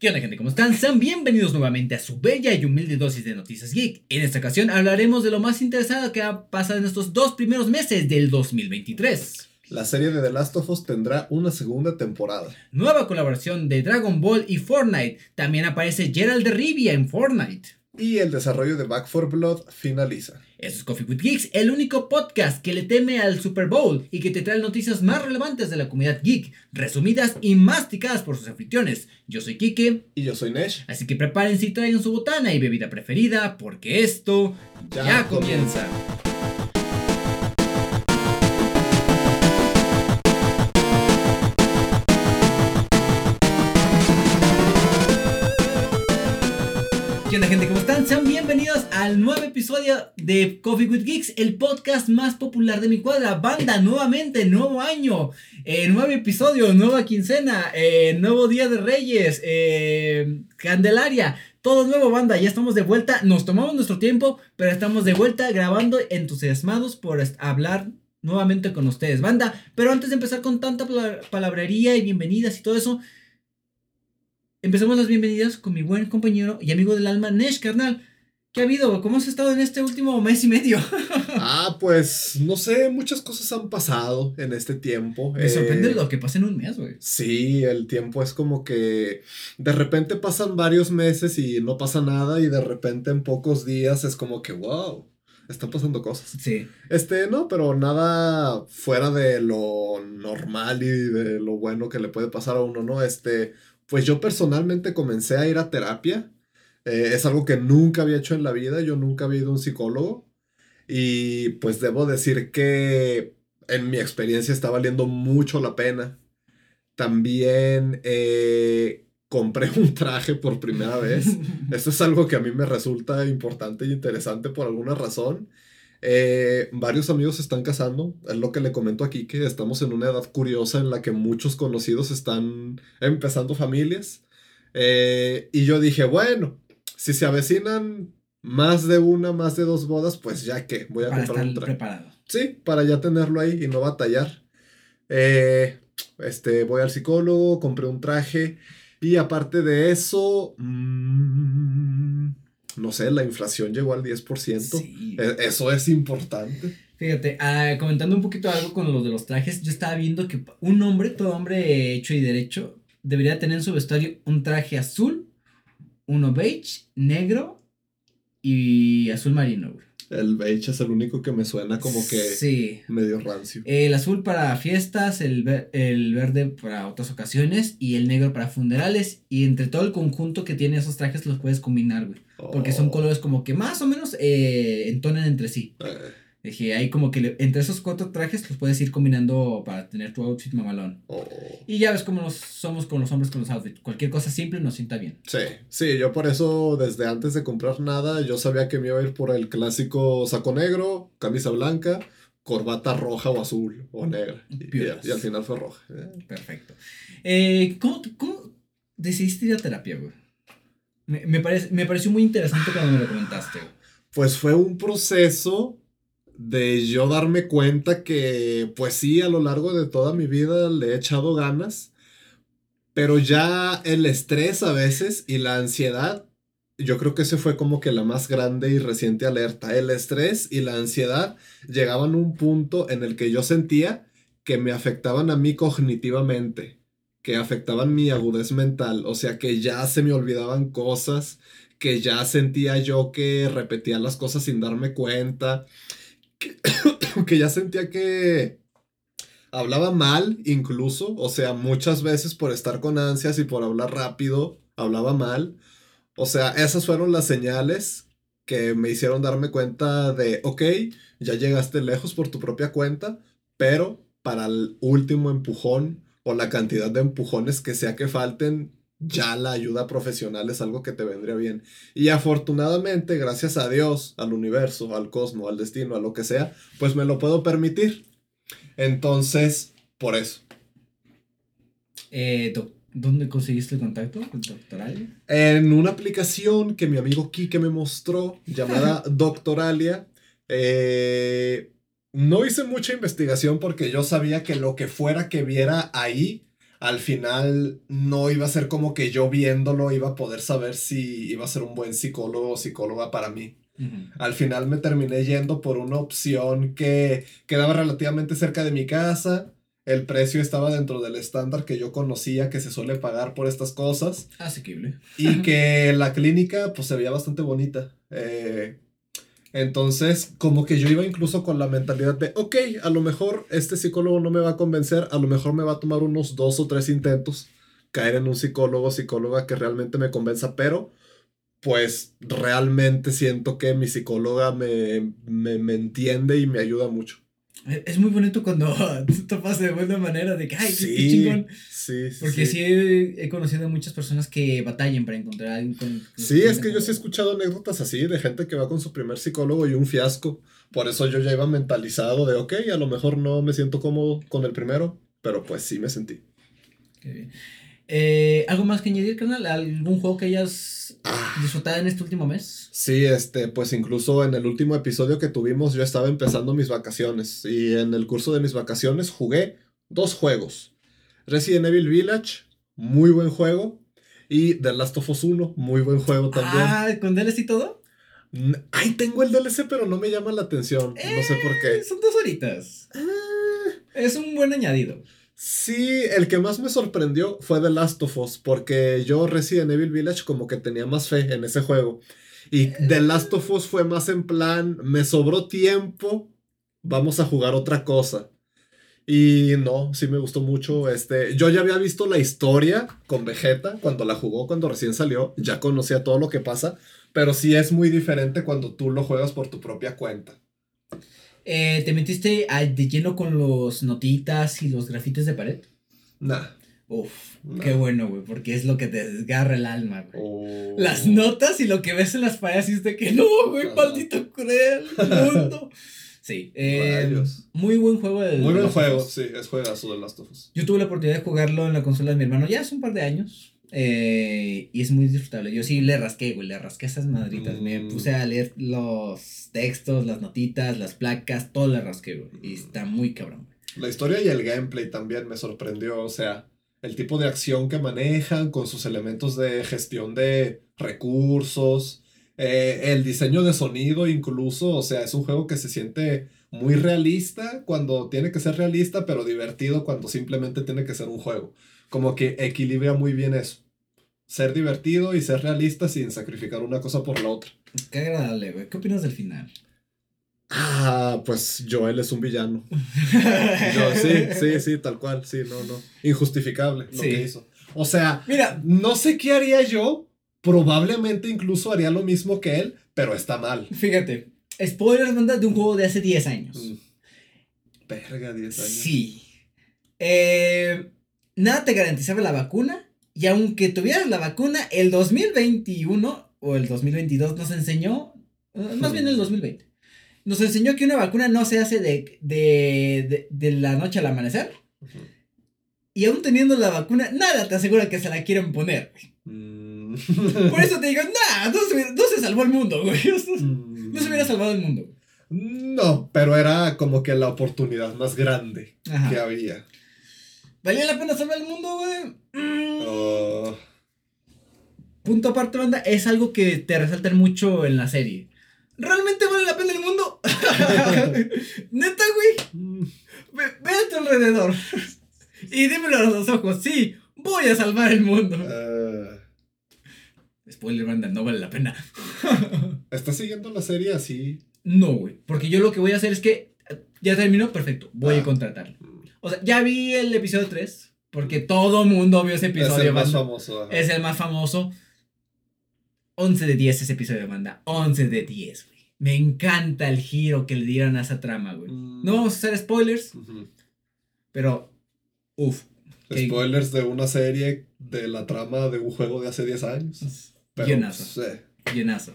¿Qué onda gente? ¿Cómo están? Sean bienvenidos nuevamente a su bella y humilde dosis de Noticias Geek. En esta ocasión hablaremos de lo más interesante que ha pasado en estos dos primeros meses del 2023. La serie de The Last of Us tendrá una segunda temporada. Nueva colaboración de Dragon Ball y Fortnite. También aparece Gerald de Rivia en Fortnite. Y el desarrollo de Back 4 Blood finaliza. Eso es Coffee with Geeks, el único podcast que le teme al Super Bowl y que te trae noticias más relevantes de la comunidad geek, resumidas y masticadas por sus anfitriones. Yo soy Kike. Y yo soy Nesh. Así que prepárense y traigan su botana y bebida preferida, porque esto ya, comienza. ¿Qué onda gente? ¿Cómo están? Sean bienvenidos al nuevo episodio de Coffee with Geeks, el podcast más popular de mi cuadra. Banda, nuevamente, nuevo año, eh, nuevo episodio, nueva quincena, eh, nuevo día de Reyes, eh, Candelaria, todo nuevo, banda. Ya estamos de vuelta, nos tomamos nuestro tiempo, pero estamos de vuelta grabando entusiasmados por hablar nuevamente con ustedes, banda. Pero antes de empezar con tanta pala- palabrería y bienvenidas y todo eso, Empecemos las bienvenidas con mi buen compañero y amigo del alma, Nesh, carnal. ¿Qué ha habido? ¿Cómo has estado en este último mes y medio? Ah, pues no sé, muchas cosas han pasado en este tiempo. Me sorprende Eh, lo que pasa en un mes, güey. Sí, el tiempo es como que de repente pasan varios meses y no pasa nada y de repente en pocos días es como que, wow, están pasando cosas. Sí. Este, no, pero nada fuera de lo normal y de lo bueno que le puede pasar a uno, ¿no? Este, pues yo personalmente comencé a ir a terapia. Eh, es algo que nunca había hecho en la vida, yo nunca había ido a un psicólogo. Y pues debo decir que en mi experiencia está valiendo mucho la pena. También eh, compré un traje por primera vez. Esto es algo que a mí me resulta importante y interesante por alguna razón. Eh, varios amigos se están casando, es lo que le comento aquí, que estamos en una edad curiosa en la que muchos conocidos están empezando familias. Eh, y yo dije, bueno, si se avecinan más de una, más de dos bodas, pues ya que voy a Para comprar estar un traje. preparado. Sí, para ya tenerlo ahí y no batallar. Eh, este, voy al psicólogo, compré un traje y aparte de eso, mm, no sé, la inflación llegó al 10%. Sí. E- Eso es importante. Fíjate, ah, comentando un poquito algo con lo de los trajes, yo estaba viendo que un hombre, todo hombre hecho y derecho, debería tener en su vestuario un traje azul, uno beige, negro y azul marino, güey. El beige es el único que me suena como que Sí. medio rancio. El azul para fiestas, el, ver- el verde para otras ocasiones y el negro para funerales. Y entre todo el conjunto que tiene esos trajes los puedes combinar, güey. Porque son Oh, colores como que más o menos eh, entonan entre sí. eh, Dije, ahí como que le- entre esos cuatro trajes los puedes ir combinando para tener tu outfit mamalón. oh. Y ya ves cómo nos somos con los hombres con los outfits. Cualquier cosa simple nos sienta bien. Sí, sí, yo por eso desde antes de comprar nada, yo sabía que me iba a ir por el clásico saco negro, camisa blanca, corbata roja o azul o negra. Y, y- Piolas. y al final fue roja. Eh, Perfecto. Eh, ¿cómo, ¿Cómo decidiste ir a terapia, güey? Me, me, parece, me pareció muy interesante cuando me lo comentaste, güey. Pues fue un proceso de yo darme cuenta que, pues sí, a lo largo de toda mi vida le he echado ganas, pero ya el estrés a veces y la ansiedad, yo creo que ese fue como que la más grande y reciente alerta. El estrés y la ansiedad llegaban a un punto en el que yo sentía que me afectaban a mí cognitivamente, que afectaban mi agudez mental, o sea que ya se me olvidaban cosas que ya sentía yo que repetía las cosas sin darme cuenta, que, ya sentía que hablaba mal incluso, o sea, muchas veces por estar con ansias y por hablar rápido, hablaba mal. O sea, esas fueron las señales que me hicieron darme cuenta de, ok, ya llegaste lejos por tu propia cuenta, pero para el último empujón o la cantidad de empujones que sea que falten, ya la ayuda profesional es algo que te vendría bien. Y afortunadamente, gracias a Dios, al universo, al cosmos, al destino, a lo que sea, pues me lo puedo permitir. Entonces, por eso. Eh, ¿Dónde conseguiste el contacto con Doctoral? En una aplicación que mi amigo Kike me mostró, llamada Doctoralia, eh, no hice mucha investigación porque yo sabía que lo que fuera que viera ahí al final no iba a ser como que yo viéndolo iba a poder saber si iba a ser un buen psicólogo o psicóloga para mí. Al final me terminé yendo por una opción que quedaba relativamente cerca de mi casa. El precio estaba dentro del estándar que yo conocía que se suele pagar por estas cosas. Asequible. Y que la clínica pues se veía bastante bonita. Eh, entonces, como que yo iba incluso con la mentalidad de, ok, a lo mejor este psicólogo no me va a convencer, a lo mejor me va a tomar unos dos o tres intentos caer en un psicólogo, psicóloga que realmente me convenza, pero pues realmente siento que mi psicóloga me, me, entiende y me ayuda mucho. Es muy bonito cuando topas de buena manera de que, ay, sí, qué chingón. Sí, sí. Porque sí, he, conocido a muchas personas que batallan para encontrar a alguien con. sí, es que yo sí he escuchado anécdotas así de gente que va con su primer psicólogo y un fiasco. Por eso yo ya iba mentalizado de, ok, a lo mejor no me siento cómodo con el primero, pero pues sí me sentí. Qué bien. Eh, ¿Algo más que añadir, canal? ¿Algún juego que hayas disfrutado en este último mes? Sí, este, pues incluso en el último episodio que tuvimos yo estaba empezando mis vacaciones y en el curso de mis vacaciones jugué dos juegos. Resident Evil Village, muy buen juego, y The Last of Us 1, muy buen juego también. Ah, ¿con DLC y todo? Ahí tengo el DLC, pero no me llama la atención. no sé por qué. Eh, son dos horitas. Ah. Es un buen añadido. Sí, el que más me sorprendió fue The Last of Us, porque yo Resident Evil Village como que tenía más fe en ese juego. Y The Last of Us fue más en plan, me sobró tiempo, vamos a jugar otra cosa. Y no, sí me gustó mucho. Este, yo ya había visto la historia con Vegeta cuando la jugó, cuando recién salió, ya conocía todo lo que pasa, pero sí es muy diferente cuando tú lo juegas por tu propia cuenta. Eh, ¿Te metiste de lleno con los notitas y los grafites de pared? Nah. Uf, qué bueno, güey, porque es lo que te desgarra el alma, güey. Oh. Las notas y lo que ves en las paredes y es de que no, güey, maldito cruel mundo. Sí, eh, muy buen juego. De muy buen juego, sí, es juegazo de Last of Us. Yo tuve la oportunidad de jugarlo en la consola de mi hermano ya hace un par de años. Eh, y es muy disfrutable. Yo sí le rasqué, güey, le rasqué esas madritas. Me mm. puse a leer los textos, las notitas, las placas, todo le rasqué, güey. Y está muy cabrón. La historia y el gameplay también me sorprendió. O sea, el tipo de acción que manejan con sus elementos de gestión de recursos. Eh, el diseño de sonido incluso. O sea, es un juego que se siente muy realista cuando tiene que ser realista, pero divertido cuando simplemente tiene que ser un juego como que equilibra muy bien eso. Ser divertido y ser realista sin sacrificar una cosa por la otra. Qué agradable, güey. ¿Qué opinas del final? Ah, pues Joel es un villano. sí, sí, sí, tal cual, sí, no, no. Injustificable lo que hizo. O sea, mira, no sé qué haría yo. Probablemente incluso haría lo mismo que él, pero está mal. Fíjate, spoilers banda de un juego de hace 10 años. Mm. Verga, 10 años. Sí. Eh, nada te garantizaba la vacuna. Y aunque tuvieras la vacuna, el 2021 o el 2022 nos enseñó, eh, más bien el 2020, nos enseñó que una vacuna no se hace de, de, de, la noche al amanecer. Y aún teniendo la vacuna, nada te asegura que se la quieren poner. Mm. Por eso te digo, nada, no, se salvó el mundo, güey. No se hubiera salvado el mundo. No, pero era como que la oportunidad más grande que había. ¿Valía la pena salvar el mundo, güey? Mm. Oh. Punto aparte, banda, es algo que te resaltan mucho en la serie. ¿Realmente vale la pena el mundo? Neta, güey. Mm. Ve, a tu alrededor. y dímelo a los ojos. Sí, voy a salvar el mundo. Uh. Spoiler, banda, no vale la pena. ¿Estás siguiendo la serie así? No, güey. Porque yo lo que voy a hacer es que. Ya terminó, perfecto. Voy a ah. contratarlo. O sea, ya vi el episodio 3, porque todo mundo vio ese episodio. Es el más famoso. Es el más famoso. 11 de 10 ese episodio de banda. 11 de 10, güey. Me encanta el giro que le dieron a esa trama, güey. Mm. No vamos a hacer spoilers, pero, uff. Spoilers de una serie de la trama de un juego de hace 10 años. llenazo. Llenazo.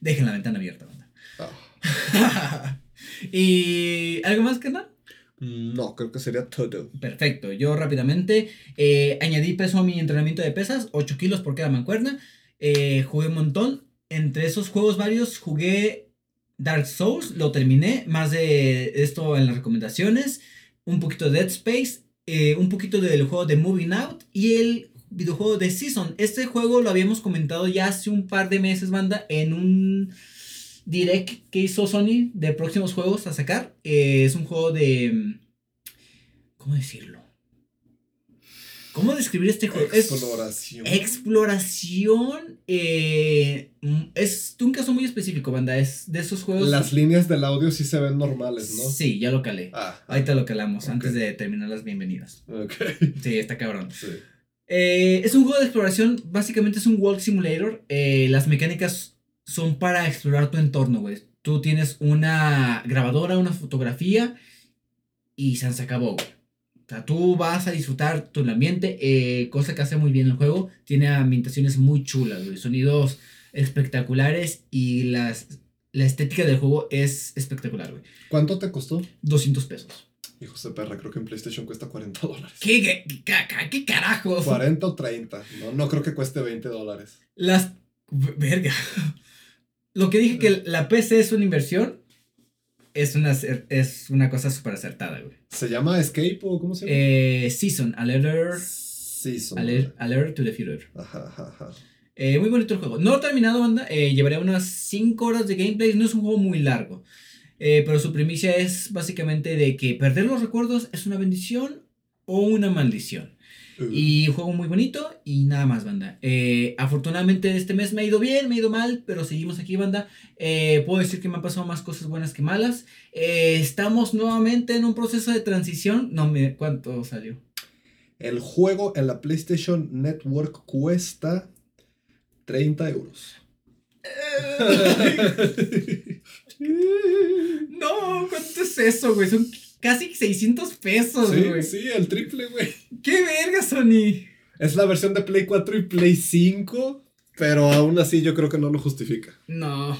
Dejen la ventana abierta, banda. Ah. ¿Y algo más que nada? No, creo que sería todo. Perfecto. Yo rápidamente eh, añadí peso a mi entrenamiento de pesas, 8 kilos por cada mancuerna. Eh, jugué un montón. Entre esos juegos varios jugué Dark Souls, lo terminé. Más de esto en las recomendaciones. Un poquito de Dead Space. eh, un poquito del juego de Moving Out y el videojuego de Season. Este juego lo habíamos comentado ya hace un par de meses, banda, en un direct que hizo Sony de próximos juegos a sacar. Eh, es un juego de... ¿Cómo decirlo? ¿Cómo describir este juego? Exploración. Es exploración. Eh, es un caso muy específico, banda. Es de esos juegos. Las líneas del audio sí se ven normales, ¿no? Sí, ya lo calé. Ah, Ahorita lo calamos antes de terminar las bienvenidas. ok. Sí, está cabrón. Sí. Eh, es un juego de exploración. Básicamente es un walk simulator. Eh, las mecánicas son para explorar tu entorno, güey. Tú tienes una grabadora, una fotografía y se acabó, güey. O sea, tú vas a disfrutar tu ambiente, eh, cosa que hace muy bien el juego. Tiene ambientaciones muy chulas, güey. Sonidos espectaculares y las, la estética del juego es espectacular, güey. ¿Cuánto te costó? 200 pesos. Hijos de perra, creo que en PlayStation cuesta 40 dólares. ¿Qué, qué, qué, qué carajos? 40 o 30. No, no creo que cueste 20 dólares. Las. Verga. Lo que dije que la PC es una inversión. Es una, es una cosa súper acertada, güey. ¿Se llama Escape o cómo se llama? Eh, season, alert, Season. alert, alert to the future. Ajá, ajá, ajá. Eh, muy bonito el juego. No lo he terminado, banda. Eh, llevaré unas 5 horas de gameplay. No es un juego muy largo. Eh, pero su primicia es básicamente de que perder los recuerdos es una bendición o una maldición. Y un juego muy bonito y nada más, banda. Eh, afortunadamente este mes me ha ido bien, me ha ido mal, pero seguimos aquí, banda. Eh, puedo decir que me han pasado más cosas buenas que malas. Eh, estamos nuevamente en un proceso de transición. No me... ¿Cuánto salió? El juego en la PlayStation Network cuesta 30 euros. no, ¿cuánto es eso, güey? Son casi 600 pesos, güey. sí, sí, el triple, güey. ¡Qué verga, Sony! Es la versión de Play 4 y Play 5, pero aún así yo creo que no lo justifica. No.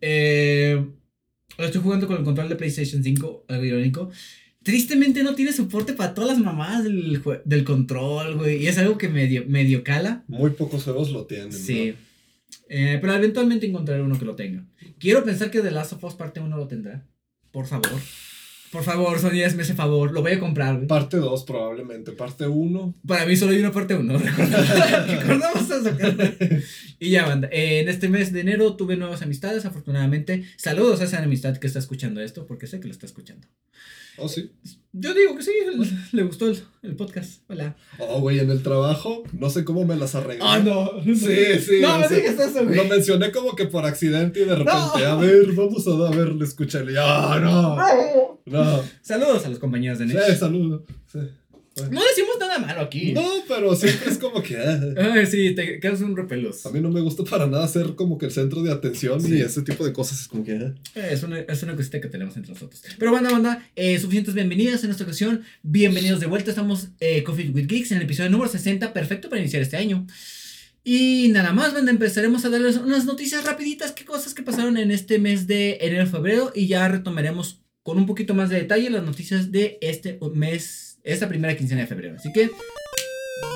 Eh, estoy jugando con el control de PlayStation 5, algo irónico. Tristemente no tiene soporte para todas las mamadas del, del control, güey. Y es algo que medio, medio cala. Muy pocos juegos lo tienen. Sí. Eh, pero eventualmente encontraré uno que lo tenga. Quiero pensar que The Last of Us parte 1 lo tendrá. Por favor. Por favor, Sony, hazme ese favor. Lo voy a comprar, güey. Parte 2 probablemente. Parte 1. Para mí solo hay una parte 1. Recordamos eso. Y ya, banda. eh, en este mes de enero tuve nuevas amistades, afortunadamente. Saludos a esa amistad que está escuchando esto, porque sé que lo está escuchando. Oh, sí. Yo digo que sí, le gustó el, el podcast. Hola. Oh, güey, en el trabajo, no sé cómo me las arreglé. Ah, no. Sí, sí. No, o me digas eso, güey. Lo mencioné como que por accidente y de repente, No. a ver, vamos a a ver, le escuché. Ah, no. No. Saludos a los compañeros de Sí, Nex. saludo. Sí. No decimos nada malo aquí. No, pero siempre es como que. ah, sí, te quedas un repelos. A mí no me gusta para nada ser como que el centro de atención Sí. y ese tipo de cosas es como que. ah. Es una, es una cosita que tenemos entre nosotros. Pero banda, banda, eh, suficientes bienvenidas en esta ocasión. Bienvenidos de vuelta. Estamos eh, Coffee with Geeks en el episodio número 60, perfecto para iniciar este año. Y nada más, banda, empezaremos a darles unas noticias rapiditas, qué cosas que pasaron en este mes de enero-febrero y ya retomaremos con un poquito más de detalle las noticias de este mes, esta primera quincena de febrero. Así que,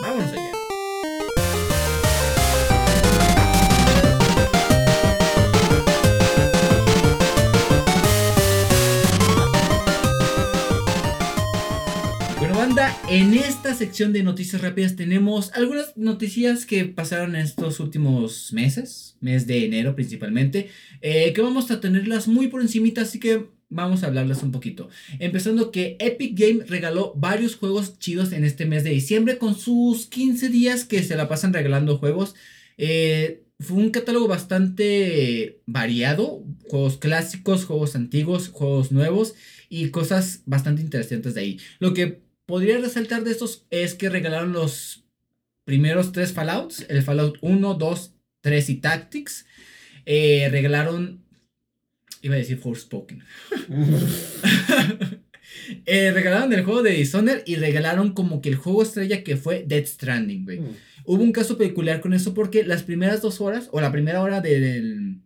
vámonos allá. Bueno, banda, en esta sección de noticias rápidas tenemos algunas noticias que pasaron en estos últimos meses, mes de enero principalmente, eh, que vamos a tenerlas muy por encimita, así que vamos a hablarlas un poquito. Empezando que Epic Game regaló varios juegos chidos en este mes de diciembre con sus 15 días que se la pasan regalando juegos. Eh, fue un catálogo bastante variado, juegos clásicos, juegos antiguos, juegos nuevos y cosas bastante interesantes de ahí. Lo que podría resaltar de estos es que regalaron los primeros tres Fallouts, el Fallout 1, 2, 3 y Tactics. Eh, regalaron, iba a decir Forspoken. Eh, regalaron el juego de Dishonored y regalaron como que el juego estrella que fue Dead Stranding, güey. Hubo un caso peculiar con eso porque las primeras dos horas, o la primera hora de, del-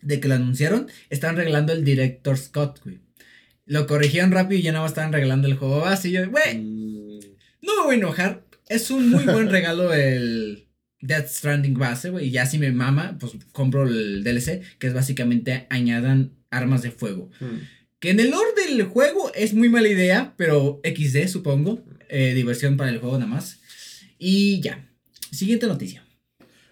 de que lo anunciaron, estaban regalando el Director Scott, güey. Lo corrigieron rápido y ya nada más estaban regalando el juego base. Y yo, güey, Mm, no me voy a enojar. Es un muy buen regalo el Death Stranding base, güey. Y ya si me mama, pues compro el DLC, que es básicamente añadan armas de fuego. mm. Que en el lore del juego es muy mala idea, pero XD supongo. Eh, diversión para el juego nada más. Y ya. Siguiente noticia.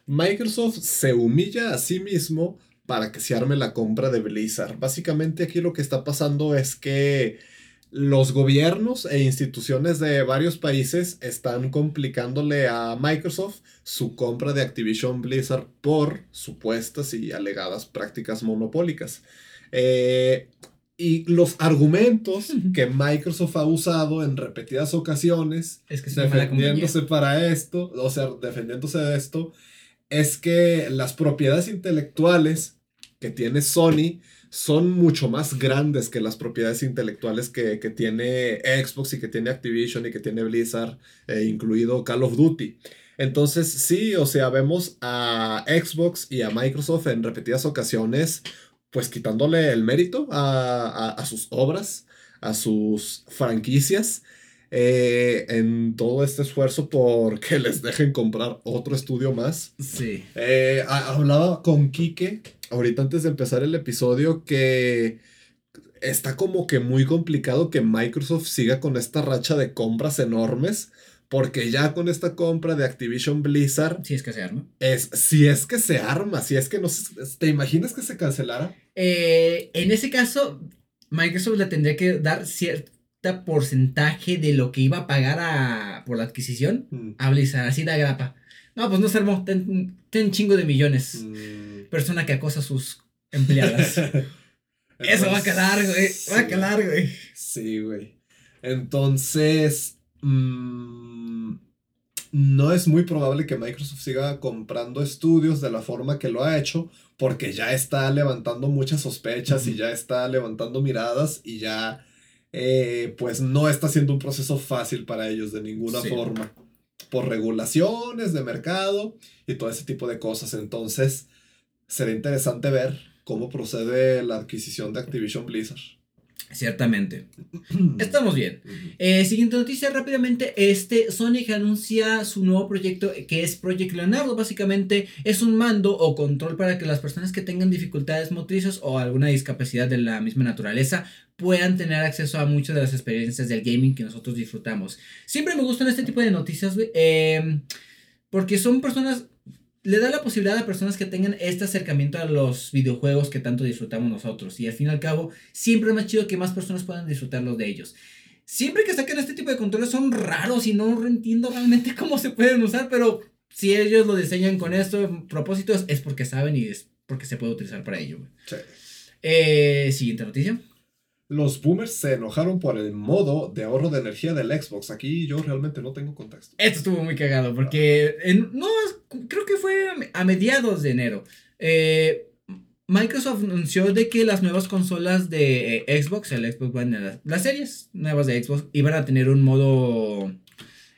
Microsoft se humilla a sí mismo para que se arme la compra de Blizzard. Básicamente aquí lo que está pasando es que los gobiernos e instituciones de varios países están complicándole a Microsoft su compra de Activision Blizzard por supuestas y alegadas prácticas monopólicas. Eh, y los argumentos que Microsoft ha usado en repetidas ocasiones, Es que defendiéndose para esto, o sea, defendiéndose de esto, es que las propiedades intelectuales que tiene Sony son mucho más grandes que las propiedades intelectuales que, que tiene Xbox y que tiene Activision y que tiene Blizzard, eh, incluido Call of Duty. Entonces, sí, o sea, vemos a Xbox y a Microsoft en repetidas ocasiones, pues quitándole el mérito a, a- a sus obras, a sus franquicias, eh, en todo este esfuerzo por que les dejen comprar otro estudio más. Sí. Eh, ha- hablaba con Quique ahorita antes de empezar el episodio que está como que muy complicado que Microsoft siga con esta racha de compras enormes. Porque ya con esta compra de Activision Blizzard, Sí, es que se arma. es, si es que se arma, si es que no se- ¿Te imaginas que se cancelara? Eh, en ese caso, Microsoft le tendría que dar cierta porcentaje de lo que iba a pagar a, por la adquisición Mm. a Blizzard, así da grapa. No, pues no se armó, ten, ten chingo de millones. Mm. Persona que acosa a sus empleadas. Eso va a calar, güey. Va a calar, güey. Sí, güey. Entonces, mm, no es muy probable que Microsoft siga comprando estudios de la forma que lo ha hecho, porque ya está levantando muchas sospechas y ya está levantando miradas y ya, eh, pues no está siendo un proceso fácil para ellos de ninguna Sí. forma, por regulaciones de mercado y todo ese tipo de cosas. Entonces, será interesante ver cómo procede la adquisición de Activision Blizzard. Ciertamente. Estamos bien. Eh, siguiente noticia rápidamente. Este Sonic anuncia su nuevo proyecto que es Project Leonardo. Básicamente es un mando o control para que las personas que tengan dificultades motrices o alguna discapacidad de la misma naturaleza puedan tener acceso a muchas de las experiencias del gaming que nosotros disfrutamos. Siempre me gustan este tipo de noticias, güey, eh, porque son personas le da la posibilidad a personas que tengan este acercamiento a los videojuegos que tanto disfrutamos nosotros. Y al fin y al cabo, siempre es más chido que más personas puedan disfrutarlos de ellos. Siempre que saquen este tipo de controles son raros y no entiendo realmente cómo se pueden usar, pero si ellos lo diseñan con esto propósitos es porque saben y es porque se puede utilizar para ello. Sí. Eh, siguiente noticia. Los boomers se enojaron por el modo de ahorro de energía del Xbox. Aquí yo realmente no tengo contexto. Esto estuvo muy cagado porque en- no, creo que fue a mediados de enero. Eh, Microsoft anunció de que las nuevas consolas de eh, Xbox, el Xbox One, las, las series nuevas de Xbox, iban a tener un modo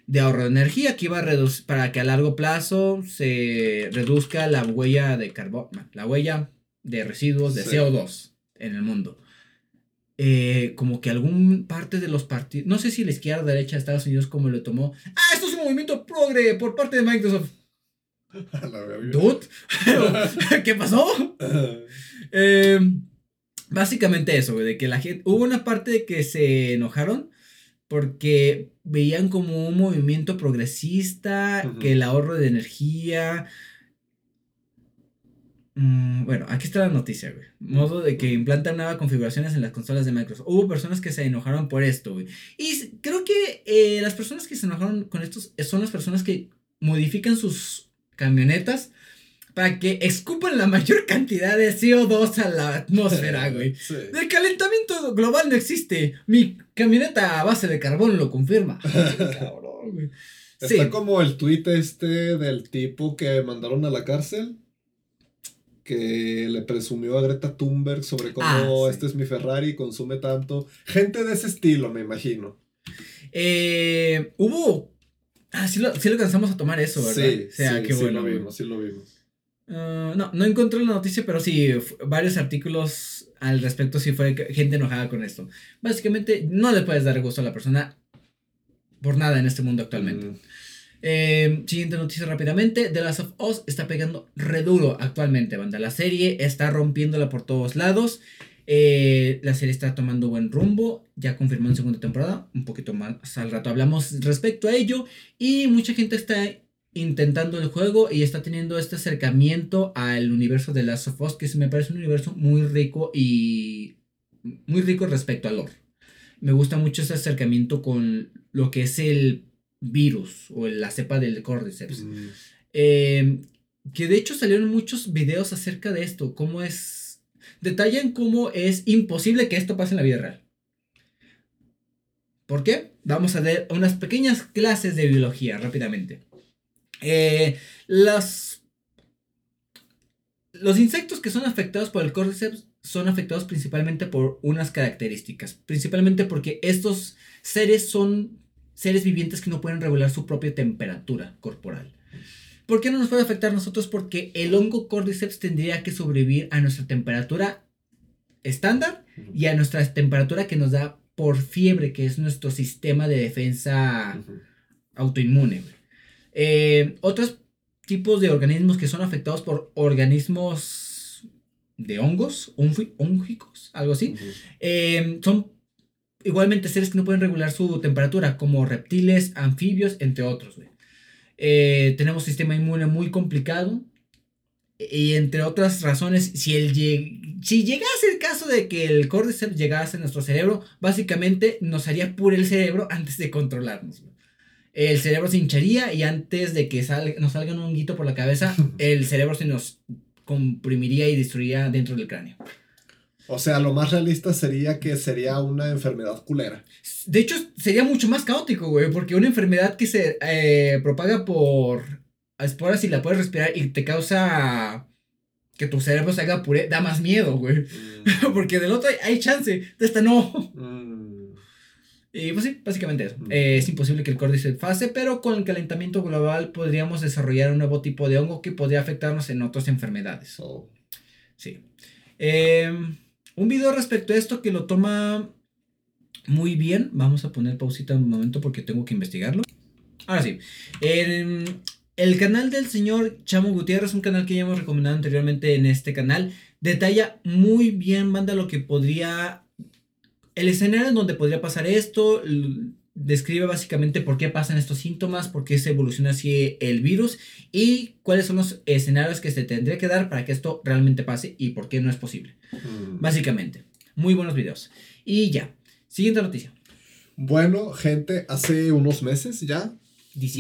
de ahorro de energía que iba a reducir para que a largo plazo se reduzca la huella de carbono, la huella de residuos de Sí. CO2 en el mundo. Eh, como que algún parte de los partidos, no sé si la izquierda o derecha de Estados Unidos como lo tomó. Ah, esto es un movimiento progre por parte de Microsoft. Dude, ¿qué pasó? Eh, básicamente eso, güey, de que la gente, hubo una parte de que se enojaron porque veían como un movimiento progresista, que el ahorro de energía... Mm, bueno, aquí está la noticia, güey. Modo de que implantan nuevas configuraciones en las consolas de Microsoft. Hubo personas que se enojaron por esto, güey. Y creo que eh, las personas que se enojaron con estos son las personas que modifican sus camionetas para que escupan la mayor cantidad de CO2 a la atmósfera, güey. Sí. El calentamiento global no existe. Mi camioneta a base de carbón lo confirma. Cabrón, güey. Sí. Está como el tweet este del tipo que mandaron a la cárcel. Que le presumió a Greta Thunberg sobre cómo Ah, sí. este es mi Ferrari, consume tanto. Gente de ese estilo, me imagino. Eh, hubo. Ah, sí lo, sí lo alcanzamos a tomar eso, ¿verdad? Sí, o sea, sí, qué sí bueno. lo güey. vimos, sí lo vimos. Ah, no, no encontré la noticia, pero sí, varios artículos al respecto sí fue gente enojada con esto. Básicamente, no le puedes dar gusto a la persona por nada en este mundo actualmente. Mm, Eh, siguiente noticia rápidamente. The Last of Us está pegando re duro actualmente, banda. La serie está rompiéndola por todos lados. Eh, la serie está tomando buen rumbo, ya confirmó en segunda temporada, un poquito más al rato hablamos respecto a ello. Y mucha gente está intentando el juego y está teniendo este acercamiento al universo de Last of Us, que me parece un universo muy rico y muy rico respecto al lore. Me gusta mucho ese acercamiento con lo que es el virus o la cepa del Cordyceps. Mm. Eh, que de hecho salieron muchos videos acerca de esto, cómo es... Detallan cómo es imposible que esto pase en la vida real. ¿Por qué? Vamos a ver unas pequeñas clases de biología rápidamente. Eh, los, los insectos que son afectados por el cordyceps son afectados principalmente por unas características. Principalmente porque estos seres son seres vivientes que no pueden regular su propia temperatura corporal. ¿Por qué no nos puede afectar a nosotros? Porque el hongo cordyceps tendría que sobrevivir a nuestra temperatura estándar y a nuestra temperatura que nos da por fiebre, que es nuestro sistema de defensa autoinmune. Eh, otros tipos de organismos que son afectados por organismos de hongos, hongicos, algo así, eh, son igualmente seres que no pueden regular su temperatura, como reptiles, anfibios, entre otros. Eh, tenemos sistema inmune muy complicado. Y entre otras razones, si, el si llegase el caso de que el cordyceps llegase a nuestro cerebro, básicamente nos haría puro el cerebro antes de controlarnos el cerebro se hincharía y antes de que nos salga un honguito por la cabeza, el cerebro se nos comprimiría y destruiría dentro del cráneo. O sea, lo más realista sería que sería una enfermedad culera. De hecho, sería mucho más caótico, güey, porque una enfermedad que se eh, propaga por esporas y la puedes respirar y te causa que tu cerebro se haga puré, da más miedo, güey. Mm. porque del otro hay, chance, de esta no. Mm. Y pues sí, básicamente eso. Eh, es imposible que el Cordyceps fase, pero con el calentamiento global podríamos desarrollar un nuevo tipo de hongo que podría afectarnos en otras enfermedades. Oh. Sí. Em, un video respecto a esto que lo toma muy bien. Vamos a poner pausita un momento porque tengo que investigarlo. Ahora sí. El, el canal del señor Chamo Gutiérrez, un canal que ya hemos recomendado anteriormente en este canal, detalla muy bien, manda lo que podría el escenario en donde podría pasar esto describe básicamente por qué pasan estos síntomas, por qué se evoluciona así el virus y cuáles son los escenarios que se tendría que dar para que esto realmente pase y por qué no es posible. Mm. Básicamente, muy buenos videos. Y ya, siguiente noticia. Bueno, gente, hace unos meses ya,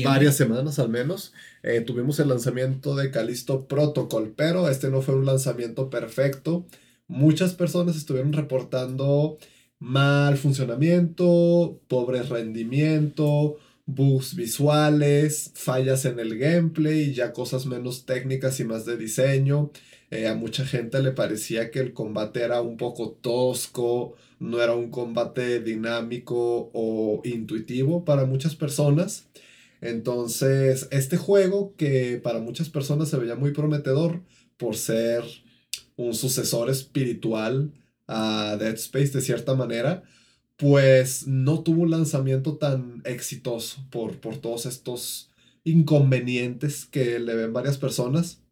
varias semanas al menos, eh, tuvimos el lanzamiento de Calisto Protocol, pero este no fue un lanzamiento perfecto. Muchas personas estuvieron reportando mal funcionamiento, pobre rendimiento, bugs visuales, fallas en el gameplay ya cosas menos técnicas y más de diseño. Eh, a mucha gente le parecía que el combate era un poco tosco, no era un combate dinámico o intuitivo para muchas personas. Entonces, este juego que para muchas personas se veía muy prometedor por ser un sucesor espiritual a Dead Space de cierta manera, pues no tuvo un lanzamiento tan exitoso por, por todos estos inconvenientes que le ven varias personas.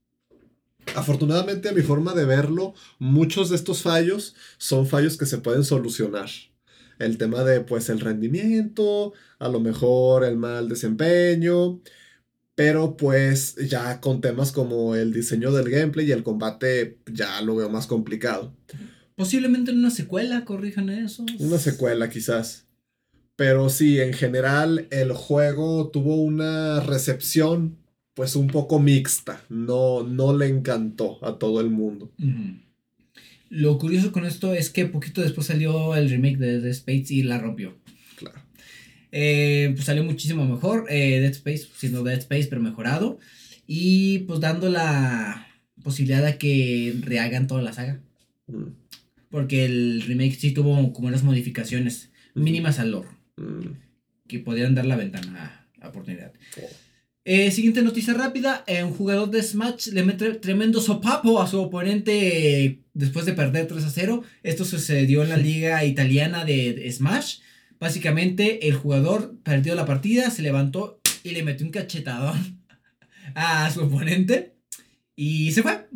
Afortunadamente, a mi forma de verlo, muchos de estos fallos son fallos que se pueden solucionar. El tema de, pues, el rendimiento, a lo mejor el mal desempeño, pero pues ya con temas como el diseño del gameplay y el combate ya lo veo más complicado. Posiblemente en una secuela corrijan eso. Una secuela quizás. Pero sí, en general el juego tuvo una recepción pues un poco mixta. No, no le encantó a todo el mundo. Lo curioso con esto es que poquito después salió el remake de Dead Space y la rompió. Claro. Eh, pues salió muchísimo mejor. Eh, Dead Space, siendo Dead Space, pero mejorado. Y pues dando la posibilidad de que rehagan toda la saga. Porque el remake sí tuvo como unas modificaciones mínimas al lore. Mm. Que podrían dar la ventana a, oportunidad. Oh. Eh, siguiente noticia rápida. Eh, un jugador de Smash le mete tremendo sopapo a su oponente después de perder 3 a 0. Esto sucedió en la liga italiana de, Smash. Básicamente el jugador perdió la partida, se levantó y le metió un cachetadón a su oponente. Y se fue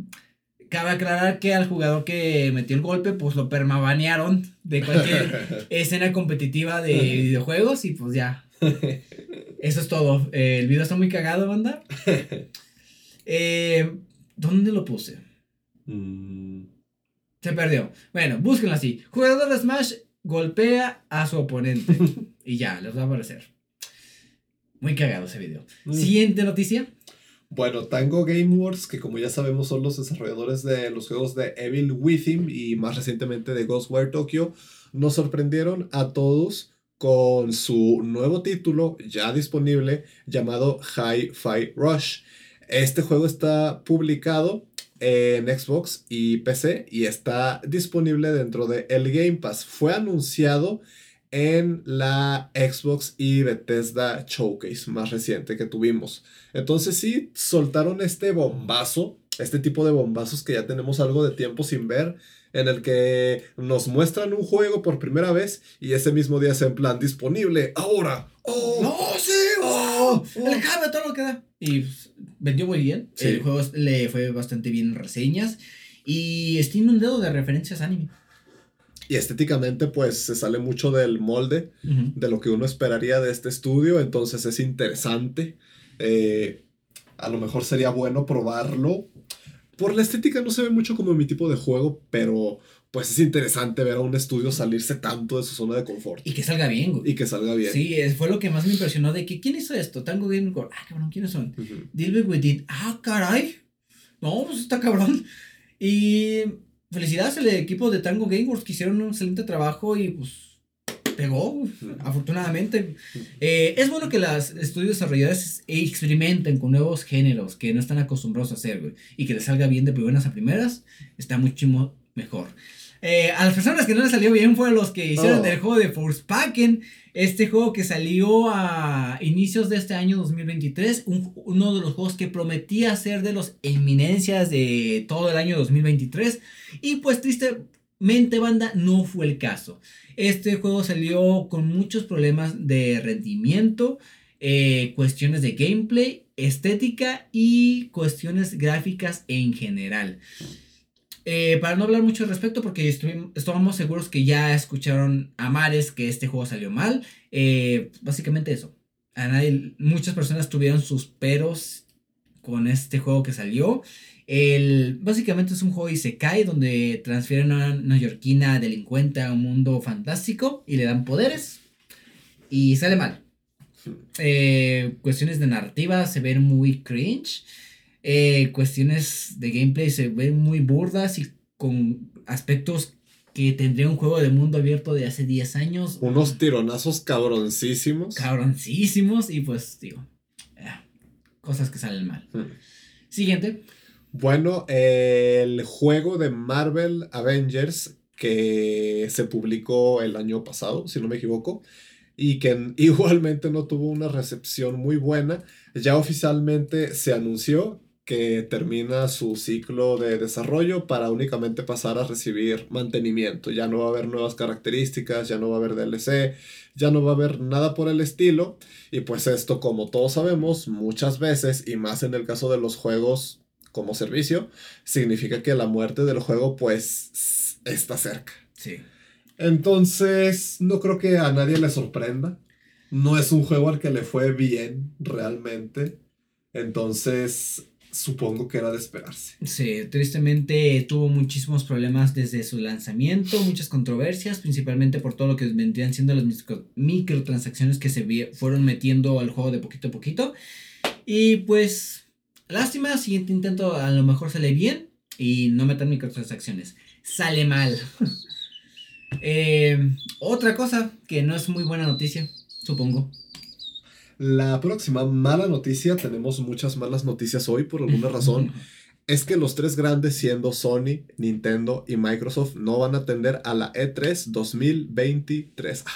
cabe aclarar que al jugador que metió el golpe, pues lo permabanearon de cualquier escena competitiva de videojuegos y pues ya. Eso es todo. Eh, el video está muy cagado, banda. Eh, ¿Dónde lo puse? Mm, Se perdió. Bueno, búsquenlo así. Jugador de Smash golpea a su oponente. y ya, les va a aparecer. Muy cagado ese video. Mm. Siguiente noticia. Bueno, Tango Gameworks, que como ya sabemos son los desarrolladores de los juegos de Evil Within y más recientemente de Ghostwire Tokyo, nos sorprendieron a todos con su nuevo título ya disponible llamado Hi-Fi Rush. Este juego está publicado en Xbox y PC y está disponible dentro de el Game Pass. Fue anunciado en la Xbox y Bethesda Showcase más reciente que tuvimos. Entonces sí, soltaron este bombazo, este tipo de bombazos que ya tenemos algo de tiempo sin ver, en el que nos muestran un juego por primera vez y ese mismo día es en plan disponible ahora. ¡Oh! ¡No, sí! ¡Oh! ¡Oh! El cambio, todo lo que da. Y pues, vendió muy bien. Sí. El juego le fue bastante bien en reseñas. Y está inundado de referencias anime. Y estéticamente pues se sale mucho del molde de lo que uno esperaría de este estudio, entonces es interesante. Eh, a lo mejor sería bueno probarlo. Por la estética no se ve mucho como mi tipo de juego, pero pues es interesante ver a un estudio salirse tanto de su zona de confort Y que salga bien, güey. y que salga bien. Sí, fue lo que más me impresionó de que ¿quién hizo esto? Tango Game Core. Ah, cabrón, ¿quiénes son? Ujú. Deal with It. Ah, caray. No, pues está cabrón. Y felicidades al equipo de Tango Gameworks que hicieron un excelente trabajo y pues pegó, afortunadamente. Eh, es bueno que los estudios desarrolladores experimenten con nuevos géneros que no están acostumbrados a hacer. Y que les salga bien de primeras a primeras, está muchísimo mejor. Eh, a las personas que no les salió bien fueron los que hicieron Oh. el juego de Forspoken, este juego que salió a inicios de este año 2023, un- uno de los juegos que prometía ser de los eminencias de todo el año 2023 y pues tristemente banda no fue el caso. Este juego salió con muchos problemas de rendimiento, eh, cuestiones de gameplay, estética y cuestiones gráficas en general. Eh, para no hablar mucho al respecto, porque estábamos seguros que ya escucharon a Mares que este juego salió mal. eh, básicamente eso. A nadie, muchas personas tuvieron sus peros con este juego que salió. El, básicamente es un juego Isekai donde transfieren a una neoyorquina delincuente a un mundo fantástico y le dan poderes. Y sale mal. Eh, cuestiones de narrativa se ven muy cringe. Eh, cuestiones de gameplay se ven muy burdas y con aspectos que tendría un juego de mundo abierto de hace 10 años. Unos tironazos cabroncísimos. cabroncísimos y pues digo, eh, cosas que salen mal. Hmm. Siguiente. Bueno, el juego de Marvel Avengers que se publicó el año pasado, si no me equivoco, y que igualmente no tuvo una recepción muy buena, ya oficialmente se anunció que termina su ciclo de desarrollo para únicamente pasar a recibir mantenimiento. Ya no va a haber nuevas características, ya no va a haber DLC, ya no va a haber nada por el estilo. Y pues esto, como todos sabemos, muchas veces, y más en el caso de los juegos como servicio, significa que la muerte del juego pues está cerca. Sí. Entonces, no creo que a nadie le sorprenda. No es un juego al que le fue bien realmente. Entonces, supongo que era de esperarse. Sí, tristemente tuvo muchísimos problemas desde su lanzamiento, muchas controversias, principalmente por todo lo que vendrían siendo las micro- microtransacciones que se fueron metiendo al juego de poquito a poquito. Y pues, lástima, siguiente intento a lo mejor sale bien y no metan microtransacciones. Sale mal. Eh, otra cosa que no es muy buena noticia, supongo. La próxima mala noticia, tenemos muchas malas noticias hoy por alguna razón, es que los tres grandes siendo Sony, Nintendo y Microsoft no van a atender a la E E3 2023.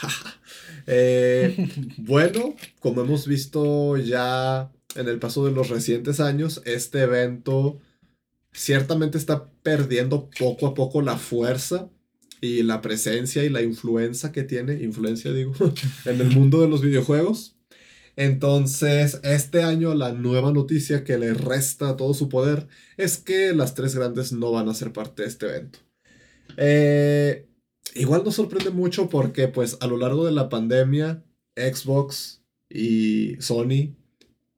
Eh, bueno, como hemos visto ya en el paso de los recientes años, este evento ciertamente está perdiendo poco a poco la fuerza y la presencia y la influencia que tiene, influencia digo, en el mundo de los videojuegos. Entonces, este año la nueva noticia que le resta todo su poder es que las tres grandes no van a ser parte de este evento. Eh, igual nos sorprende mucho porque pues a lo largo de la pandemia, Xbox y Sony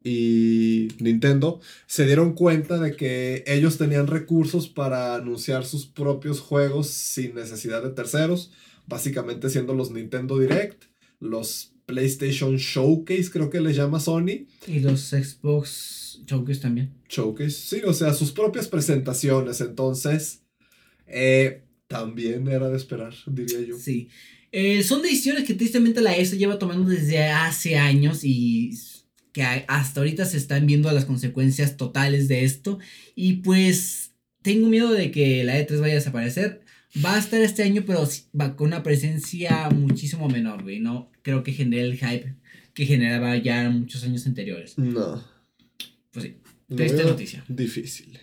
y Nintendo se dieron cuenta de que ellos tenían recursos para anunciar sus propios juegos sin necesidad de terceros, básicamente siendo los Nintendo Direct, los PlayStation Showcase, creo que les llama Sony. Y los Xbox Showcase también. Showcase, sí, o sea, sus propias presentaciones. Entonces, eh, también era de esperar, diría yo. Sí. Eh, son decisiones que tristemente la ESA lleva tomando desde hace años y que hasta ahorita se están viendo las consecuencias totales de esto. Y pues tengo miedo de que la E3 vaya a desaparecer. Va a estar este año, pero va con una presencia muchísimo menor, güey. No creo que genere el hype que generaba ya muchos años anteriores. No. Pues sí. Triste noticia. Difícil.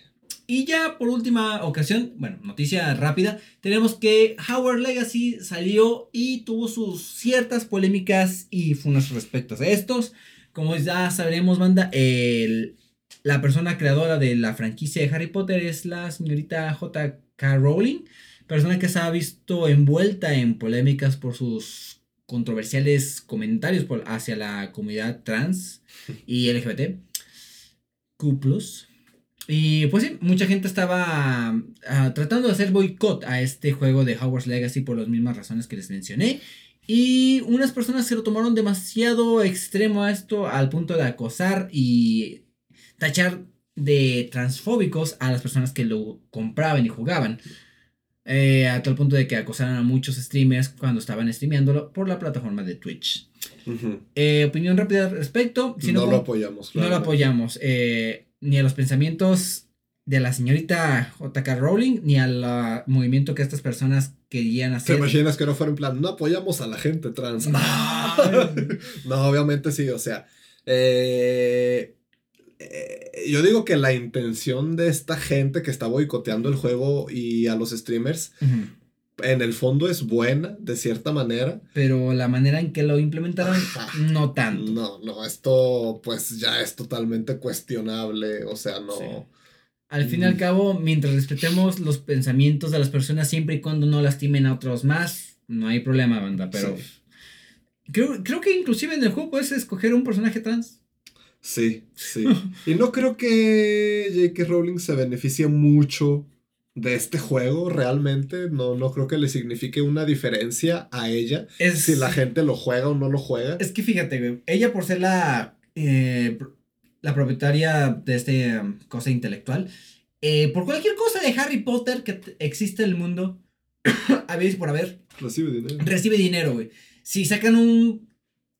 Y ya por última ocasión, bueno, noticia rápida, tenemos que Howard Legacy salió y tuvo sus ciertas polémicas y funas respecto a estos. Como ya sabremos, banda, el, la persona creadora de la franquicia de Harry Potter es la señorita Rowling persona que se ha visto envuelta en polémicas por sus controversiales comentarios hacia la comunidad trans y LGBT, Q+. Y pues sí, mucha gente estaba ah, tratando de hacer boicot a este juego de Hogwarts Legacy por las mismas razones que les mencioné. Y unas personas se lo tomaron demasiado extremo a esto al punto de acosar y tachar de transfóbicos a las personas que lo compraban y jugaban. Eh, a tal punto de que acosaron a muchos streamers cuando estaban streameándolo por la plataforma de Twitch. Eh, opinión rápida al respecto. no, lo apoyamos. No lo apoyamos. Eh, ni a los pensamientos de la señorita J.K. Rowling, ni al movimiento que estas personas querían hacer. ¿Te imaginas que no fuera en plan, no apoyamos a la gente trans? No, no obviamente sí, o sea. Eh, eh, yo digo que la intención de esta gente que está boicoteando el juego y a los streamers, en el fondo es buena, de cierta manera. Pero la manera en que lo implementaron, no tanto. No, no, esto pues ya es totalmente cuestionable, o sea, no... Al fin y al mm. cabo, mientras respetemos los pensamientos de las personas siempre y cuando no lastimen a otros más, no hay problema, banda, pero... Creo, creo que inclusive en el juego puedes escoger un personaje trans. Sí, sí. y no creo que J.K. Rowling se beneficie mucho de este juego realmente. No, no creo que le signifique una diferencia a ella si la gente lo juega o no lo juega. Es que fíjate, güey. Ella por ser la, eh, la propietaria de este um, cosa intelectual, eh, por cualquier cosa de Harry Potter que existe en el mundo, a veces por haber. Recibe dinero. Recibe dinero, güey. Si sacan un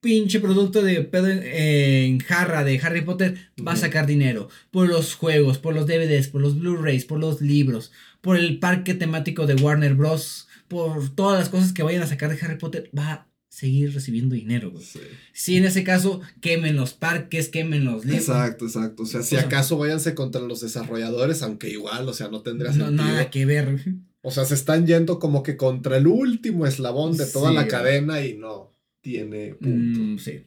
pinche producto de pedo en, jarra de Harry Potter va a sacar dinero. Por los juegos, por los DVDs, por los Blu-rays, por los libros, por el parque temático de Warner Bros. Por todas las cosas que vayan a sacar de Harry Potter, va a seguir recibiendo dinero, Si en ese caso quemen los parques, quemen los libros. Exacto, exacto. O sea, si acaso váyanse contra los desarrolladores, aunque igual, o sea, no tendría no, Nada que ver. O sea, se están yendo como que contra el último eslabón de toda la cadena y no tiene punto. Mm, sí.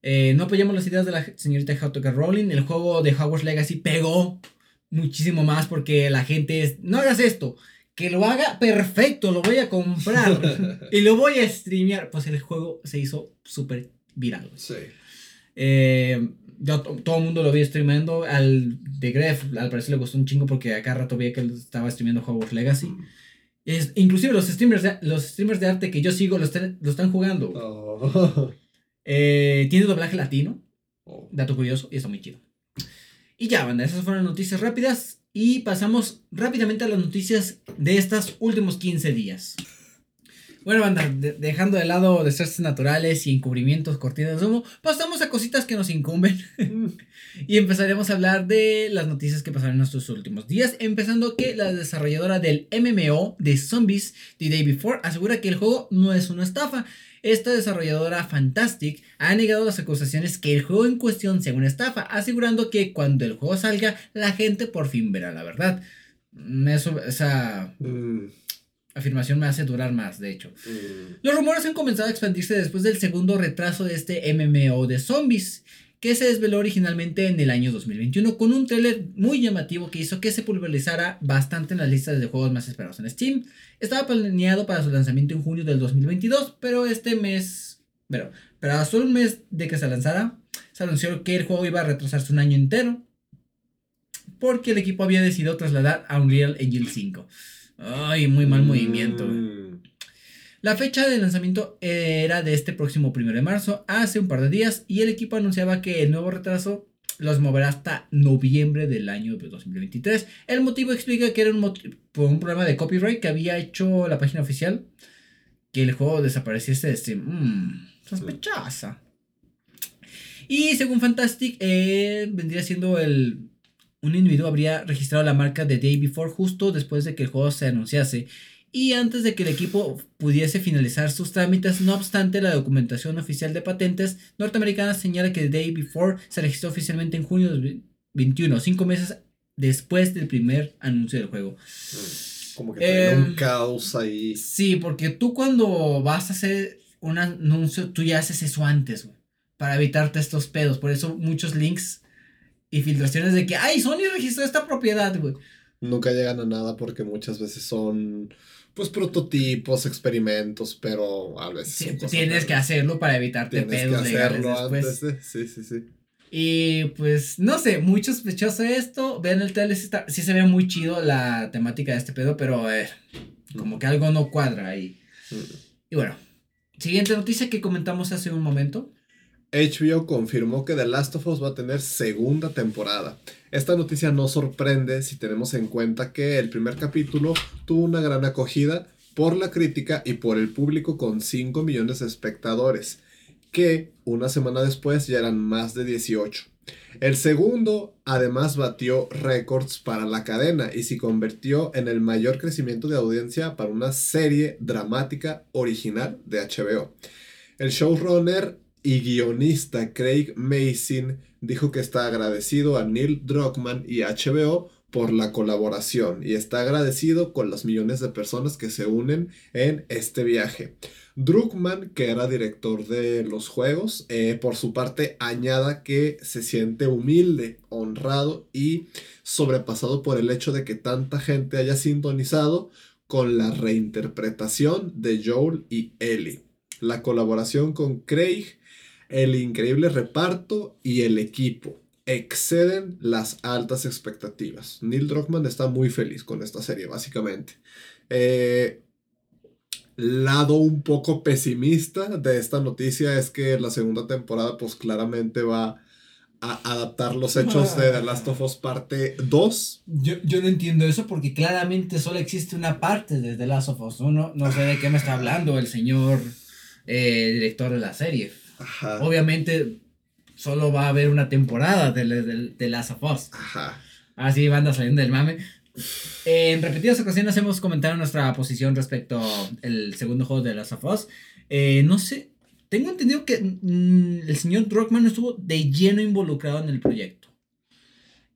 Eh, no apoyamos las ideas de la señorita J.K. Rowling. El juego de Hogwarts Legacy pegó muchísimo más porque la gente es, no hagas esto, que lo haga perfecto, lo voy a comprar y lo voy a streamear. Pues el juego se hizo súper viral. Sí. Eh, yo, todo el mundo lo vi streameando. Al de Gref, al parecer le gustó un chingo porque acá rato veía que él estaba streameando Hogwarts Legacy. Mm. Es, inclusive los streamers, de, los streamers de arte que yo sigo lo, están jugando. Oh. Eh, tiene doblaje latino. Oh. Dato curioso y está muy chido. Y ya, banda, esas fueron las noticias rápidas. Y pasamos rápidamente a las noticias de estos últimos 15 días. Bueno, banda, dejando de lado desastres naturales y encubrimientos, cortinas de humo, pasamos a cositas que nos incumben. y empezaremos a hablar de las noticias que pasaron en estos últimos días. Empezando que la desarrolladora del MMO de Zombies, The Day Before, asegura que el juego no es una estafa. Esta desarrolladora Fantastic ha negado las acusaciones que el juego en cuestión sea una estafa, asegurando que cuando el juego salga, la gente por fin verá la verdad. Eso, esa. Mm afirmación me hace durar más, de hecho. Mm. Los rumores han comenzado a expandirse después del segundo retraso de este MMO de zombies, que se desveló originalmente en el año 2021 con un tráiler muy llamativo que hizo que se popularizara bastante en las listas de juegos más esperados en Steam. Estaba planeado para su lanzamiento en junio del 2022, pero este mes, pero, pero a solo un mes de que se lanzara, se anunció que el juego iba a retrasarse un año entero, porque el equipo había decidido trasladar a Unreal Engine 5. Ay, muy mal movimiento. güey. Mm. La fecha de lanzamiento era de este próximo 1 de marzo, hace un par de días, y el equipo anunciaba que el nuevo retraso los moverá hasta noviembre del año de 2023. El motivo explica que era un por un problema de copyright que había hecho la página oficial, que el juego desapareciese de Steam. Mm, sospechosa. Y según Fantastic, eh, vendría siendo el... Un individuo habría registrado la marca de Day Before justo después de que el juego se anunciase y antes de que el equipo pudiese finalizar sus trámites, no obstante, la documentación oficial de patentes norteamericana señala que The Day Before se registró oficialmente en junio de 2021, cinco meses después del primer anuncio del juego. Mm. Como que traen un Em, caos ahí. Sí, porque tú cuando vas a hacer un anuncio, tú ya haces eso antes, güey, para evitarte estos pedos. Por eso muchos links y filtraciones de que, ay, Sony registró esta propiedad, güey. Nunca llegan a nada porque muchas veces son pues prototipos, experimentos, pero a veces Sí, tienes que raras. hacerlo para evitarte Tienes que pedos legales después. antes de... Sí, sí, sí. Y pues, no sé, muy sospechoso esto. Vean el trailer, sí, está- sí se ve muy chido la temática de este pedo, pero eh, como que algo no cuadra ahí. Mm. Y bueno, siguiente noticia que comentamos hace un momento. HBO confirmó que The Last of Us va a tener segunda temporada. Esta noticia no sorprende si tenemos en cuenta que el primer capítulo tuvo una gran acogida por la crítica y por el público con 5 millones de espectadores, que una semana después ya eran más de 18. El segundo además batió récords para la cadena y se convirtió en el mayor crecimiento de audiencia para una serie dramática original de HBO. El showrunner y guionista Craig Mason dijo que está agradecido a Neil Druckmann y HBO por la colaboración y está agradecido con los millones de personas que se unen en este viaje. Druckmann, que era director de los juegos, eh, por su parte añada que se siente humilde, honrado y sobrepasado por el hecho de que tanta gente haya sintonizado con la reinterpretación de Joel y Ellie. La colaboración con Craig, el increíble reparto y el equipo exceden las altas expectativas. Neil Druckmann está muy feliz con esta serie, básicamente. Eh, lado un poco pesimista de esta noticia es que la segunda temporada pues claramente va a adaptar los hechos de The Last of Us parte 2. Yo, yo no entiendo eso porque claramente solo existe una parte de The Last of Us 1. No sé de qué me está hablando el señor eh, director de la serie. Ajá. Obviamente solo va a haber una temporada de, de, de Last of Us. Ajá. Así banda saliendo del mame. En repetidas ocasiones hemos comentado nuestra posición respecto al segundo juego de Last of Us. Eh, no sé, tengo entendido que mm, el señor Druckmann estuvo de lleno involucrado en el proyecto.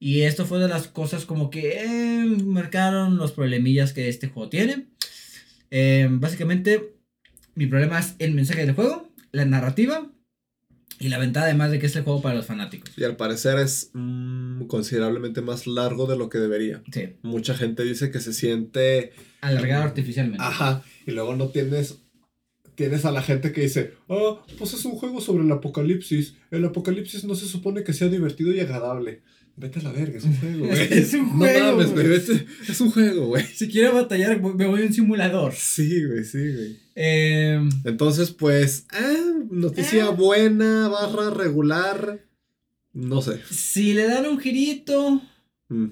Y esto fue de las cosas como que eh, marcaron los problemillas que este juego tiene. Eh, básicamente, mi problema es el mensaje del juego, la narrativa y la ventaja además de que es el juego para los fanáticos. Y al parecer es mm, considerablemente más largo de lo que debería. Sí, Mucha gente dice que se siente... alargado artificialmente. Ajá. Y luego no tienes... Tienes a la gente que dice, ah, pues es un juego sobre el apocalipsis. El apocalipsis no se supone que sea divertido y agradable. Vete a la verga, es un juego, güey. Es un juego, No mames, güey, vete- Es un juego, güey. Si quiero batallar, me voy a un simulador. Sí, güey, sí, güey. Eh, Entonces, pues, ah, noticia Eh. buena, barra regular. No sé. si le dan un girito, Mm.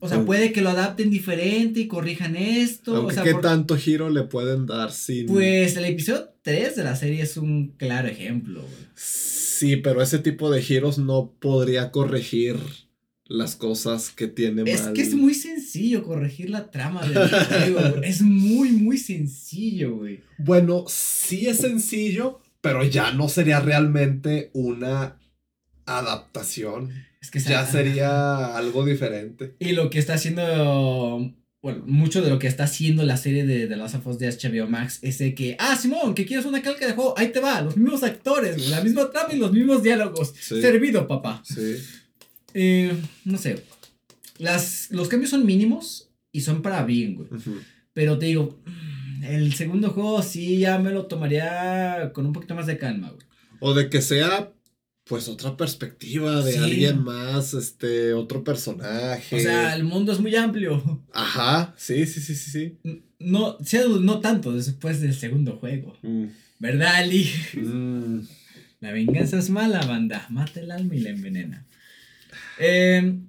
o sea, Mm. puede que lo adapten diferente y corrijan esto. Aunque o sea, qué por- tanto giro le pueden dar sin... Pues el episodio 3 de la serie es un claro ejemplo. güey. Sí, pero ese tipo de giros no podría corregir las cosas que tiene Es mal. que es muy sencillo corregir la trama del juego. Es muy, muy sencillo, güey. Bueno, sí es sencillo, pero ya no sería realmente una adaptación. Es que Ya sería algo diferente. Y lo que está haciendo bueno, mucho de lo que está haciendo la serie de The Last of Us de HBO Max es de que, ah, Simón, que quieres una calca de juego, ahí te va, los mismos actores, la misma trama y los mismos diálogos. Servido, papá. Sí. Eh, no sé. Las, los cambios son mínimos y son para bien, güey. Pero te digo, el segundo juego sí ya me lo tomaría con un poquito más de calma, güey. O de que sea pues otra perspectiva de alguien más, este, otro personaje. O sea, el mundo es muy amplio. Ajá, sí, sí, sí, sí, sí. No, no tanto después del segundo juego. Mm. ¿Verdad, Ali? Mm. La venganza es mala, banda. Mata el alma y la envenena. Eh,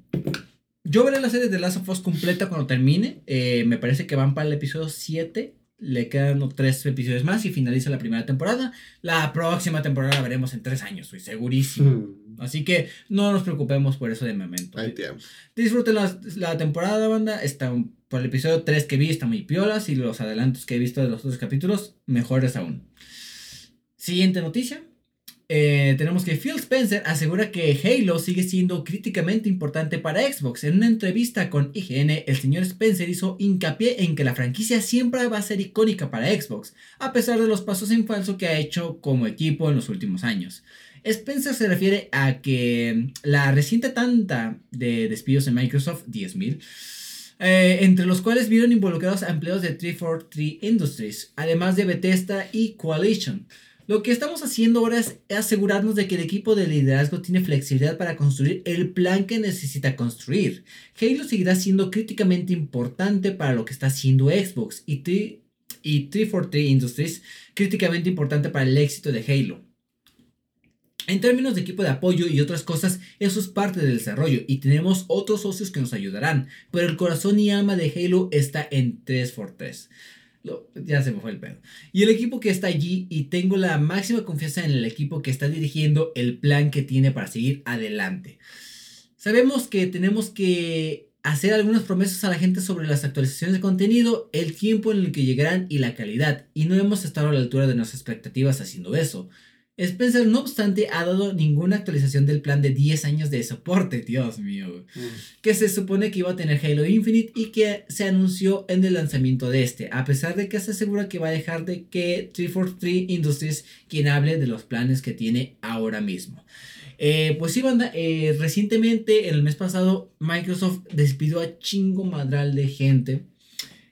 yo veré la serie de Last of Us completa cuando termine. Eh, me parece que van para el episodio 7 le quedan tres episodios más y finaliza la primera temporada. La próxima temporada la veremos en tres años, estoy segurísimo. Hmm. Así que no nos preocupemos por eso de momento. Disfruten la, temporada, banda. Está por el episodio 3 que vi, está muy piolas. Y los adelantos que he visto de los otros capítulos, mejores aún. Siguiente noticia. Eh, tenemos que Phil Spencer asegura que Halo sigue siendo críticamente importante para Xbox. En una entrevista con IGN, el señor Spencer hizo hincapié en que la franquicia siempre va a ser icónica para Xbox, a pesar de los pasos en falso que ha hecho como equipo en los últimos años. Spencer se refiere a que la reciente tanta de despidos en Microsoft, 10.000, eh, entre los cuales vieron involucrados a empleados de 343 Industries, además de Bethesda y Coalition. Lo que estamos haciendo ahora es asegurarnos de que el equipo de liderazgo tiene flexibilidad para construir el plan que necesita construir. Halo seguirá siendo críticamente importante para lo que está haciendo Xbox y, 343 Industries críticamente importante para el éxito de Halo. En términos de equipo de apoyo y otras cosas, eso es parte del desarrollo y tenemos otros socios que nos ayudarán, pero el corazón y alma de Halo está en 343 ya se me fue el pedo. Y el equipo que está allí, y tengo la máxima confianza en el equipo que está dirigiendo el plan que tiene para seguir adelante. Sabemos que tenemos que hacer algunas promesas a la gente sobre las actualizaciones de contenido, el tiempo en el que llegarán y la calidad, y no hemos estado a la altura de nuestras expectativas haciendo eso. Spencer, no obstante, ha dado ninguna actualización del plan de 10 años de soporte, Dios mío, mm. que se supone que iba a tener Halo Infinite y que se anunció en el lanzamiento de este, a pesar de que se asegura que va a dejar de que 343 Industries quien hable de los planes que tiene ahora mismo. Eh, pues sí, banda, eh, recientemente, el mes pasado, Microsoft despidió a chingo madral de gente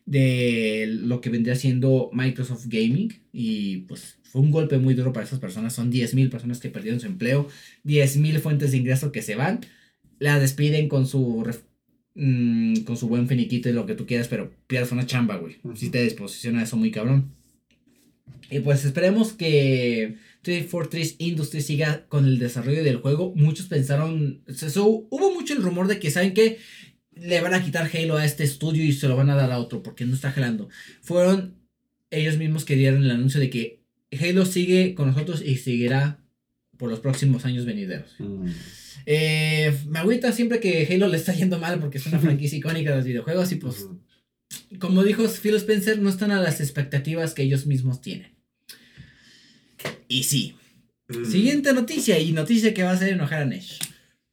de lo que vendría siendo Microsoft Gaming y pues fue un golpe muy duro para esas personas. Son 10.000 personas que perdieron su empleo, 10.000 fuentes de ingreso que se van, la despiden con su mm, con su buen finiquito y lo que tú quieras, pero pierdes una chamba, güey. Si te disposiciona eso muy cabrón. Y pues esperemos que 343 Industries siga con el desarrollo del juego. Muchos pensaron, hubo mucho el rumor de que, ¿saben que Le van a quitar Halo a este estudio y se lo van a dar a otro porque no está jalando. Fueron ellos mismos que dieron el anuncio de que Halo sigue con nosotros y seguirá por los próximos años venideros. Mm. Eh, me agüita siempre que Halo le está yendo mal porque es una franquicia icónica de los videojuegos y pues, como dijo Phil Spencer, no están a las expectativas que ellos mismos tienen. Y sí. Mm. Siguiente noticia y noticia que va a hacer enojar a Nesh.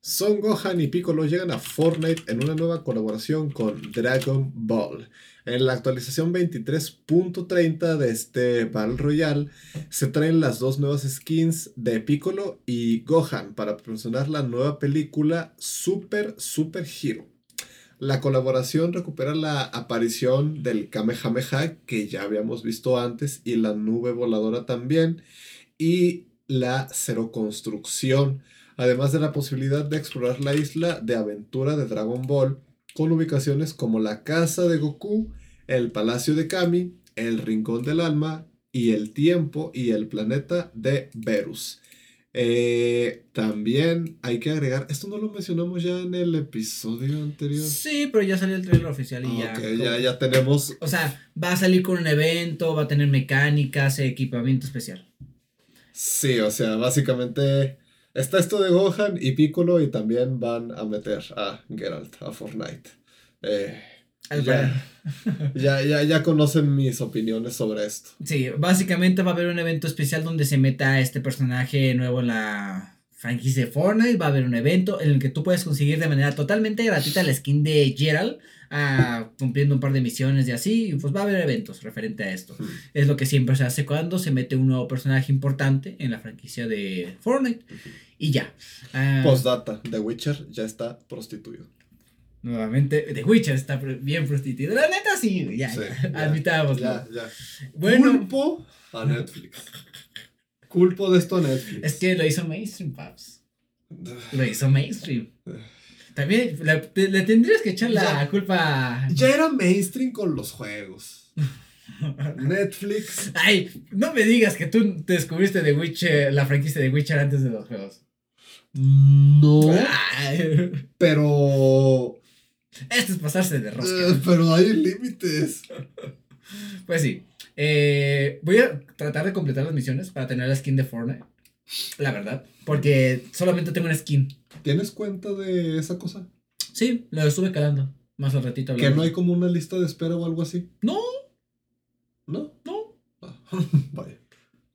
Son Gohan y Piccolo llegan a Fortnite en una nueva colaboración con Dragon Ball. En la actualización 23.30 de este Battle Royale se traen las dos nuevas skins de Piccolo y Gohan para promocionar la nueva película Super Super Hero. La colaboración recupera la aparición del Kamehameha que ya habíamos visto antes y la nube voladora también y la cero construcción, además de la posibilidad de explorar la isla de aventura de Dragon Ball con ubicaciones como la casa de Goku, el palacio de Kami, el rincón del alma y el tiempo y el planeta de Verus. Eh, también hay que agregar, esto no lo mencionamos ya en el episodio anterior. Sí, pero ya salió el trailer oficial y ya, ya. Ya tenemos. O sea, va a salir con un evento, va a tener mecánicas, equipamiento especial. Sí, o sea, básicamente Está esto de Gohan y Piccolo y también van a meter a Geralt a Fortnite. Eh, ya, ya, ya, conocen mis opiniones sobre esto. Sí, básicamente va a haber un evento especial donde se meta este personaje nuevo en la franquicia de Fortnite, va a haber un evento en el que tú puedes conseguir de manera totalmente gratuita la skin de Gerald, ah, cumpliendo un par de misiones y así, pues va a haber eventos referente a esto. Es lo que siempre se hace cuando se mete un nuevo personaje importante en la franquicia de Fortnite. Y ya. Ah, Postdata, The Witcher ya está prostituido. nuevamente, The Witcher está bien prostituido. La neta sí, ya, Sí, ya, ya, admitámoslo. Ya, ya. Bueno, Culpo a Netflix. Culpo de esto a Netflix. es que lo hizo mainstream, paps. Lo hizo mainstream. También le, te- le tendrías que echar la Ya. culpa. Ya era mainstream con los juegos. Netflix. Ay, no me digas que tú te descubriste de Witcher, la franquicia de Witcher antes de los juegos. No. Ay, Pero. esto es pasarse de rosca. eh, pero hay límites. Pues sí. Eh, voy a tratar de completar las misiones para tener la skin de Fortnite. La verdad. Porque solamente tengo una skin. ¿Tienes cuenta de esa cosa? Sí, lo estuve calando. Más al ratito. Que no hay como una lista de espera o algo así. No, ¿No? no. Ah, Vaya.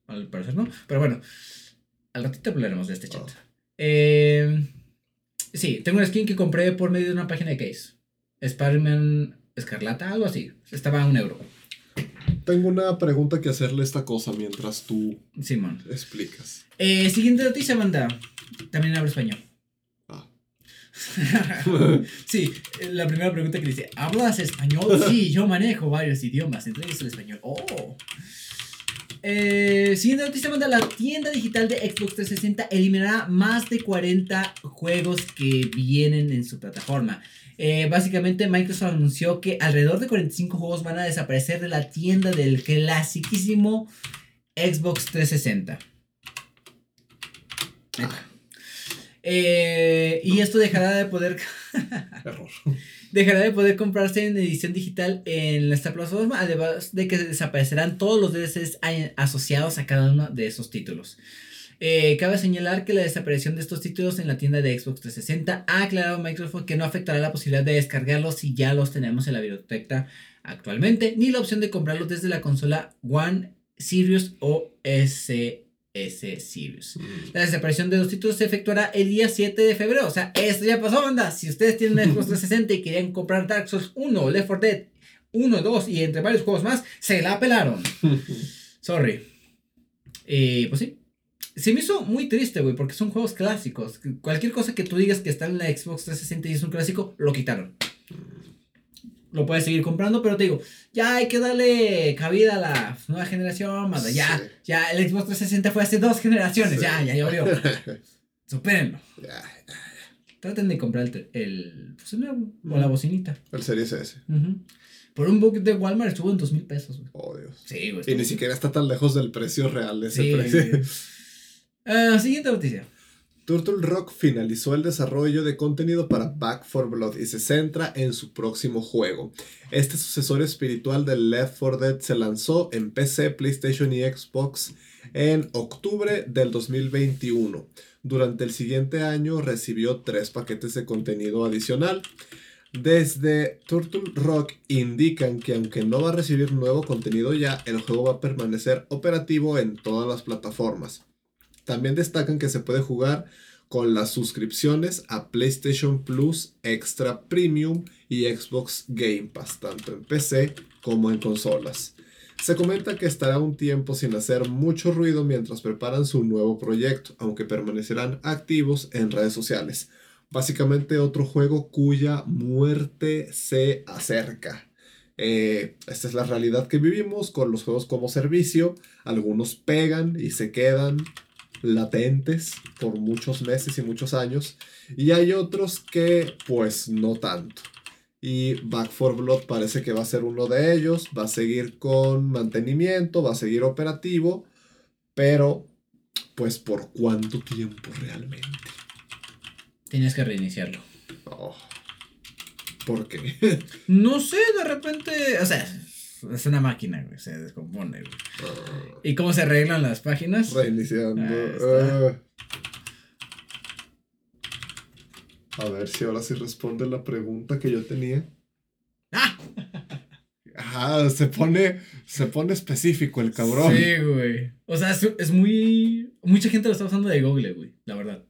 Al parecer no. Pero bueno. Al ratito hablaremos de este chat. Ah. Eh, sí, tengo una skin que compré por medio de una página de case. Spider-Man Escarlata, algo así. Estaba a un euro. Tengo una pregunta que hacerle a esta cosa mientras tú Simón. explicas. Eh, siguiente noticia, banda. También hablo español. Ah. sí, eh, la primera pregunta que dice, ¿hablas español? Sí, yo manejo varios idiomas, entre ellos el español. Oh. Eh, siguiente noticia, banda. La tienda digital de Xbox 360 eliminará más de 40 juegos que vienen en su plataforma. Eh, básicamente, Microsoft anunció que alrededor de 45 juegos van a desaparecer de la tienda del clasiquísimo Xbox 360. Eh, y esto dejará de poder dejará de poder comprarse en edición digital en esta plataforma, además de que desaparecerán todos los DLCs asociados a cada uno de esos títulos. Eh, cabe señalar que la desaparición de estos títulos en la tienda de Xbox 360 ha aclarado Microsoft que no afectará la posibilidad de descargarlos si ya los tenemos en la biblioteca actualmente, ni la opción de comprarlos desde la consola One Series o SS Series. La desaparición de los títulos se efectuará el día 7 de febrero. O sea, esto ya pasó, banda. Si ustedes tienen un Xbox 360 y querían comprar Dark Souls 1, Left 4 Dead 1, 2 y entre varios juegos más, se la pelaron. Sorry. Eh, pues sí. Se me hizo muy triste, güey, porque son juegos clásicos. Cualquier cosa que tú digas que está en la Xbox 360 y es un clásico, lo quitaron. Lo puedes seguir comprando, pero te digo, ya hay que darle cabida a la nueva generación, manda. Ya, Sí. ya el Xbox 360 fue hace dos generaciones, Sí. ya, ya llovió. Supérenlo. Traten de comprar el, el, pues el nuevo, o la bocinita. El Series S. Ujú. Por un book de Walmart estuvo en dos mil pesos, güey. Oh, Dios. Sí, güey. Y ni siquiera está tan lejos del precio real de ese Sí, precio. Ah, siguiente noticia. Turtle Rock finalizó el desarrollo de contenido para Back 4 Blood y se centra en su próximo juego. Este sucesor espiritual de Left 4 Dead se lanzó en PC, PlayStation y Xbox en octubre del 2021. Durante el siguiente año recibió tres paquetes de contenido adicional. Desde Turtle Rock indican que aunque no va a recibir nuevo contenido ya, el juego va a permanecer operativo en todas las plataformas. También destacan que se puede jugar con las suscripciones a PlayStation Plus Extra Premium y Xbox Game Pass, tanto en PC como en consolas. Se comenta que estará un tiempo sin hacer mucho ruido mientras preparan su nuevo proyecto, aunque permanecerán activos en redes sociales. Básicamente otro juego cuya muerte se acerca. Eh, esta es la realidad que vivimos con los juegos como servicio. Algunos pegan y se quedan latentes por muchos meses y muchos años. Y hay otros que pues no tanto. Y Back 4 Blood parece que va a ser uno de ellos. Va a seguir con mantenimiento, va a seguir operativo. Pero pues por cuánto tiempo realmente. Tenías que reiniciarlo. Oh. ¿Por qué? No sé, de repente. O sea, es una máquina, güey. Se descompone, güey. ¿Y cómo se arreglan las páginas? Reiniciando. Ah. A ver si ahora sí responde la pregunta que yo tenía. ¡Ah! Ajá, se pone, se pone específico el cabrón. Sí, güey. O sea, es, es muy. Mucha gente lo está usando de Google, güey. La verdad.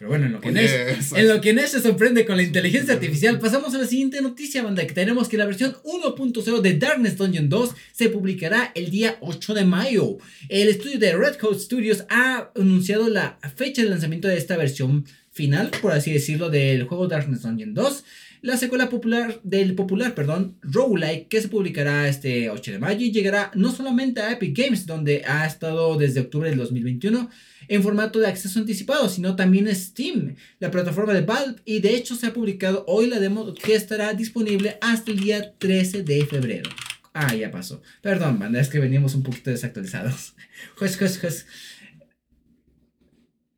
Pero bueno, en lo que Oye, Nesh, eso- en lo que Nesh se sorprende con la inteligencia artificial, pasamos a la siguiente noticia, banda, que tenemos que la versión 1.0 de Darkness Dungeon 2 se publicará el día 8 de mayo. El estudio de Red Coat Studios ha anunciado la fecha de lanzamiento de esta versión final, por así decirlo, del juego Darkness Dungeon 2. La secuela popular del popular, perdón, Roguelike, que se publicará este 8 de mayo y llegará no solamente a Epic Games, donde ha estado desde octubre del 2021 en formato de acceso anticipado, sino también Steam, la plataforma de Valve, y de hecho se ha publicado hoy la demo que estará disponible hasta el día 13 de febrero. Ah, ya pasó. Perdón, banda, es que veníamos un poquito desactualizados. Juez, juez, juez.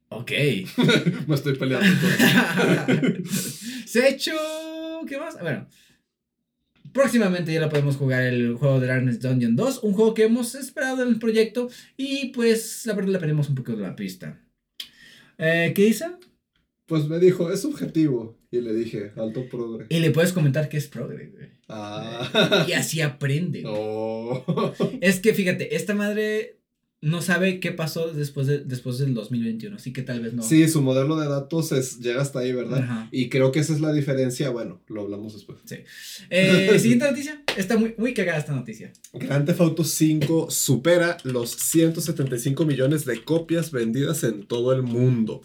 Ok. Me estoy peleando. con- Se ha hecho. ¿Qué más? Bueno. Próximamente ya lo podemos jugar el juego de Darkness Dungeon 2. Un juego que hemos esperado en el proyecto. Y pues la verdad le perdimos un poco de la pista. Eh, ¿Qué dice? Pues me dijo, es subjetivo. Y le dije, alto progre. Y le puedes comentar que es progre, güey. Ah. Y así aprende. güey. Oh. Es que fíjate, esta madre no sabe qué pasó después, de, después del 2021. Así que tal vez no. Sí, su modelo de datos es, llega hasta ahí, ¿verdad? Ajá. Y creo que esa es la diferencia. Bueno, lo hablamos después. Eh, siguiente noticia. Está muy, muy cagada esta noticia. Grand Theft Auto 5 supera los 175 millones de copias vendidas en todo el mundo.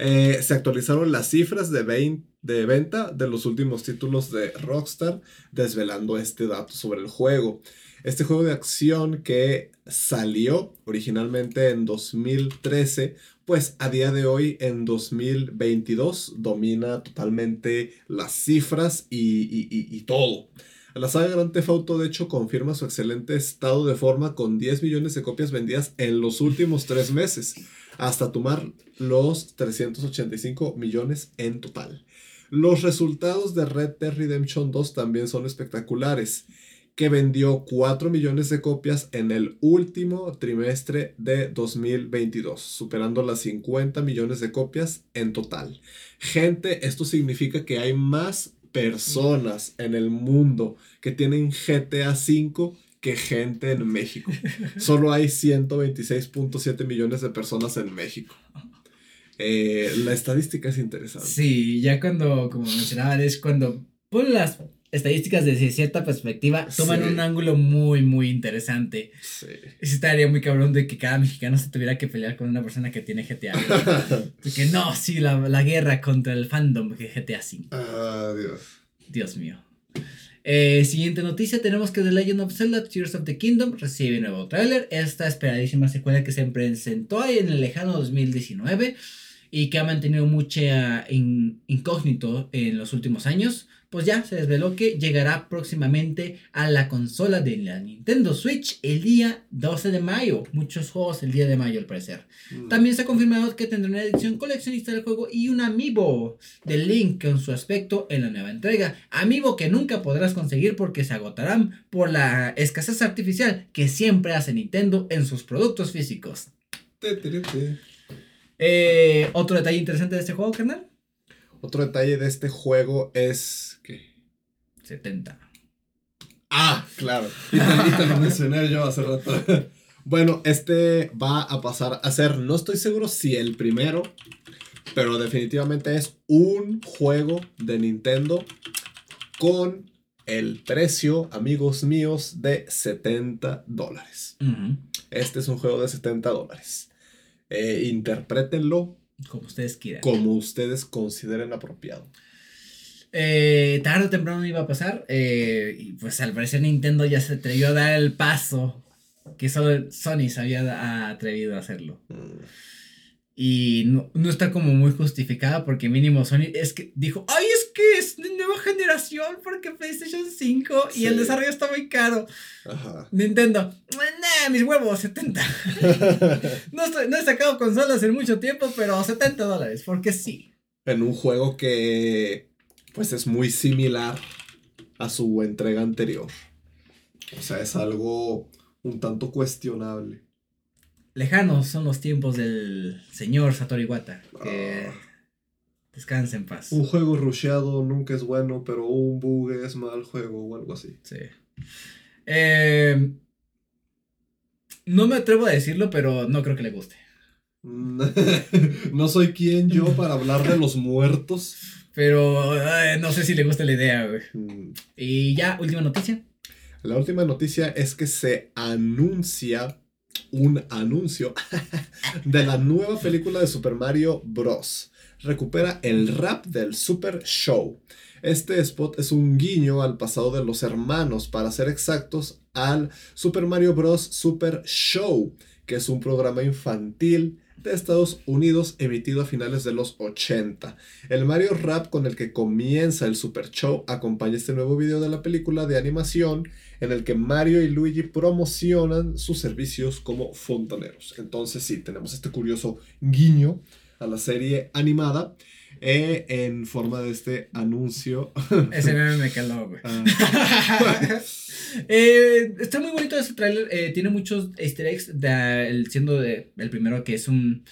Eh, se actualizaron las cifras de, vein- de venta de los últimos títulos de Rockstar, desvelando este dato sobre el juego. Este juego de acción que salió originalmente en 2013, pues a día de hoy, en 2022, domina totalmente las cifras y, y- y- y todo. La saga Grand Theft Auto, de hecho, confirma su excelente estado de forma con 10 millones de copias vendidas en los últimos tres meses, hasta tomar los 385 millones en total. Los resultados de Red Dead Redemption 2 también son espectaculares, que vendió 4 millones de copias en el último trimestre de 2022, superando las 50 millones de copias en total. Gente, esto significa que hay más personas en el mundo que tienen GTA V que gente en México. Solo hay 126.7 millones de personas en México. Eh, la estadística es interesante. Sí, ya cuando, como mencionaban, es cuando ponen las estadísticas desde cierta perspectiva, toman Sí. un ángulo muy, muy interesante. Sí. Estaría muy cabrón de que cada mexicano se tuviera que pelear con una persona que tiene GTA. que no, sí, la, la guerra contra el fandom de GTA 5. Ah, Dios. Dios mío. Eh, siguiente noticia, tenemos que The Legend of Zelda Tears of the Kingdom recibe nuevo tráiler. Esta esperadísima secuela que se presentó ahí en el lejano 2019 y que ha mantenido mucha in- incógnito en los últimos años. Pues ya se desveló que llegará próximamente a la consola de la Nintendo Switch el día 12 de mayo. Muchos juegos el día de mayo al parecer. Mm. También se ha confirmado que tendrá una edición coleccionista del juego y un amiibo de Link con su aspecto en la nueva entrega. Amiibo que nunca podrás conseguir porque se agotarán por la escasez artificial que siempre hace Nintendo en sus productos físicos. Te, te, te. Eh, Otro detalle interesante de este juego, carnal. Otro detalle de este juego es que... 70. Ah, claro. Y te, lo mencioné yo hace rato. Bueno, este va a pasar a ser, no estoy seguro si el primero, pero definitivamente es un juego de Nintendo con el precio, amigos míos, de 70 dólares. Este es un juego de 70 dólares. Eh, interprétenlo Como ustedes quieran. como ustedes consideren apropiado. Eh, tarde o temprano iba a pasar. eh, y pues al parecer Nintendo ya se atrevió a dar el paso que solo Sony se había atrevido a hacerlo. Mm. Y no, no está como muy justificada porque mínimo Sony es que dijo, ay, es que es de nueva generación porque PlayStation 5 y el desarrollo está muy caro. Ajá. Nintendo, nah, mis huevos, 70. No, estoy- no he sacado consolas en mucho tiempo, pero 70 dólares, porque sí. en un juego que pues es muy similar a su entrega anterior. O sea, es algo un tanto cuestionable. Lejanos son los tiempos del señor Satoru Iwata. Que Ah. descanse en paz. Un juego rusheado nunca es bueno, pero un bug es mal juego o algo así. Sí. Eh, no me atrevo a decirlo, pero no creo que le guste. no soy quien yo para hablar de los muertos. Pero ay, no sé si le gusta la idea, güey. Mm. Y ya, última noticia. La última noticia es que se anuncia un anuncio de la nueva película de Super Mario Bros. Recupera el rap del Super Show. Este spot es un guiño al pasado de los hermanos, para ser exactos, al Super Mario Bros. Super Show, que es un programa infantil de Estados Unidos emitido a finales de los 80. El Mario Rap con el que comienza el Super Show acompaña este nuevo video de la película de animación en el que Mario y Luigi promocionan sus servicios como fontaneros. Entonces sí, tenemos este curioso guiño a la serie animada eh, en forma de este anuncio. Ese meme me caló, güey. Ah. Eh, está muy bonito ese tráiler. eh, tiene muchos easter eggs. de- el- siendo de- el primero que es un,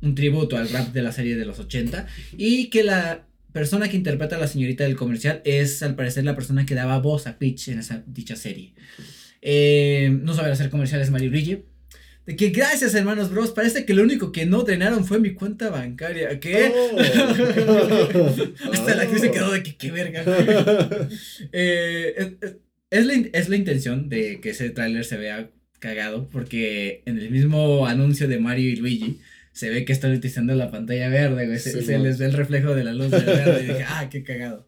un tributo al rap de la serie de los 80. Y que la persona que interpreta a la señorita del comercial es al parecer la persona que daba voz a Peach en esa dicha serie. Eh, no saber hacer comerciales Mario Luigi. De que gracias hermanos bros, parece que lo único que no drenaron fue mi cuenta bancaria. ¿Qué? Oh. Hasta la actriz se quedó de que qué verga. Eh, es, es- la, es la intención de que ese tráiler se vea cagado, porque en el mismo anuncio de Mario y Luigi se ve que están utilizando la pantalla verde, güey. Se, Sí, se les ve el reflejo de la luz del verde. Y dije, ah, qué cagado.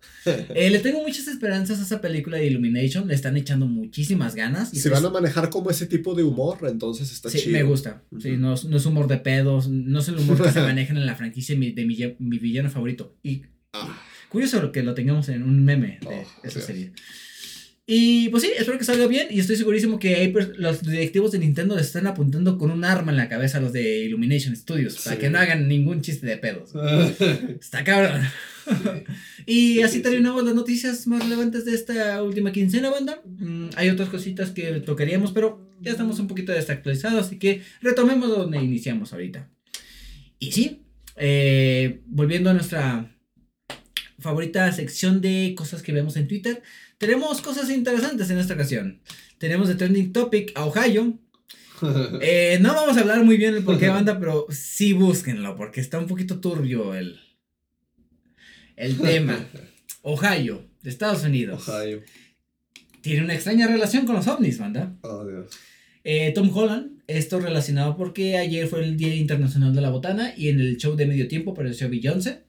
Eh, le tengo muchas esperanzas a esa película de Illumination. Le están echando muchísimas ganas. y Si pues- van a manejar como ese tipo de humor, entonces está Sí, chido. me gusta. Sí, Ujú. no, es- no es humor de pedos, no es el humor que se maneja en la franquicia de mi, de mi, mi villano favorito. Y Ah, Curioso que lo tengamos en un meme de Oh, esa Dios. serie. Y pues sí, espero que salga bien. Y estoy segurísimo que hay los directivos de Nintendo les están apuntando con un arma en la cabeza a los de Illumination Studios. Para que no hagan ningún chiste de pedos. Está cabrón. y así Sí, sí. terminamos las noticias más relevantes de esta última quincena, banda. Mm, hay otras cositas que tocaríamos, pero ya estamos un poquito desactualizados. Así que retomemos donde iniciamos ahorita. Y sí, eh, volviendo a nuestra favorita sección de cosas que vemos en Twitter, tenemos cosas interesantes en esta ocasión. Tenemos de Trending Topic a Ohio. Eh, no vamos a hablar muy bien el por qué banda, pero sí búsquenlo, porque está un poquito turbio el, el tema. Ohio, de Estados Unidos. Ohio. Tiene una extraña relación con los ovnis, banda. Oh, Dios. Eh, Tom Holland, esto relacionado porque ayer fue el Día Internacional de la Botana y en el show de medio tiempo apareció Beyoncé.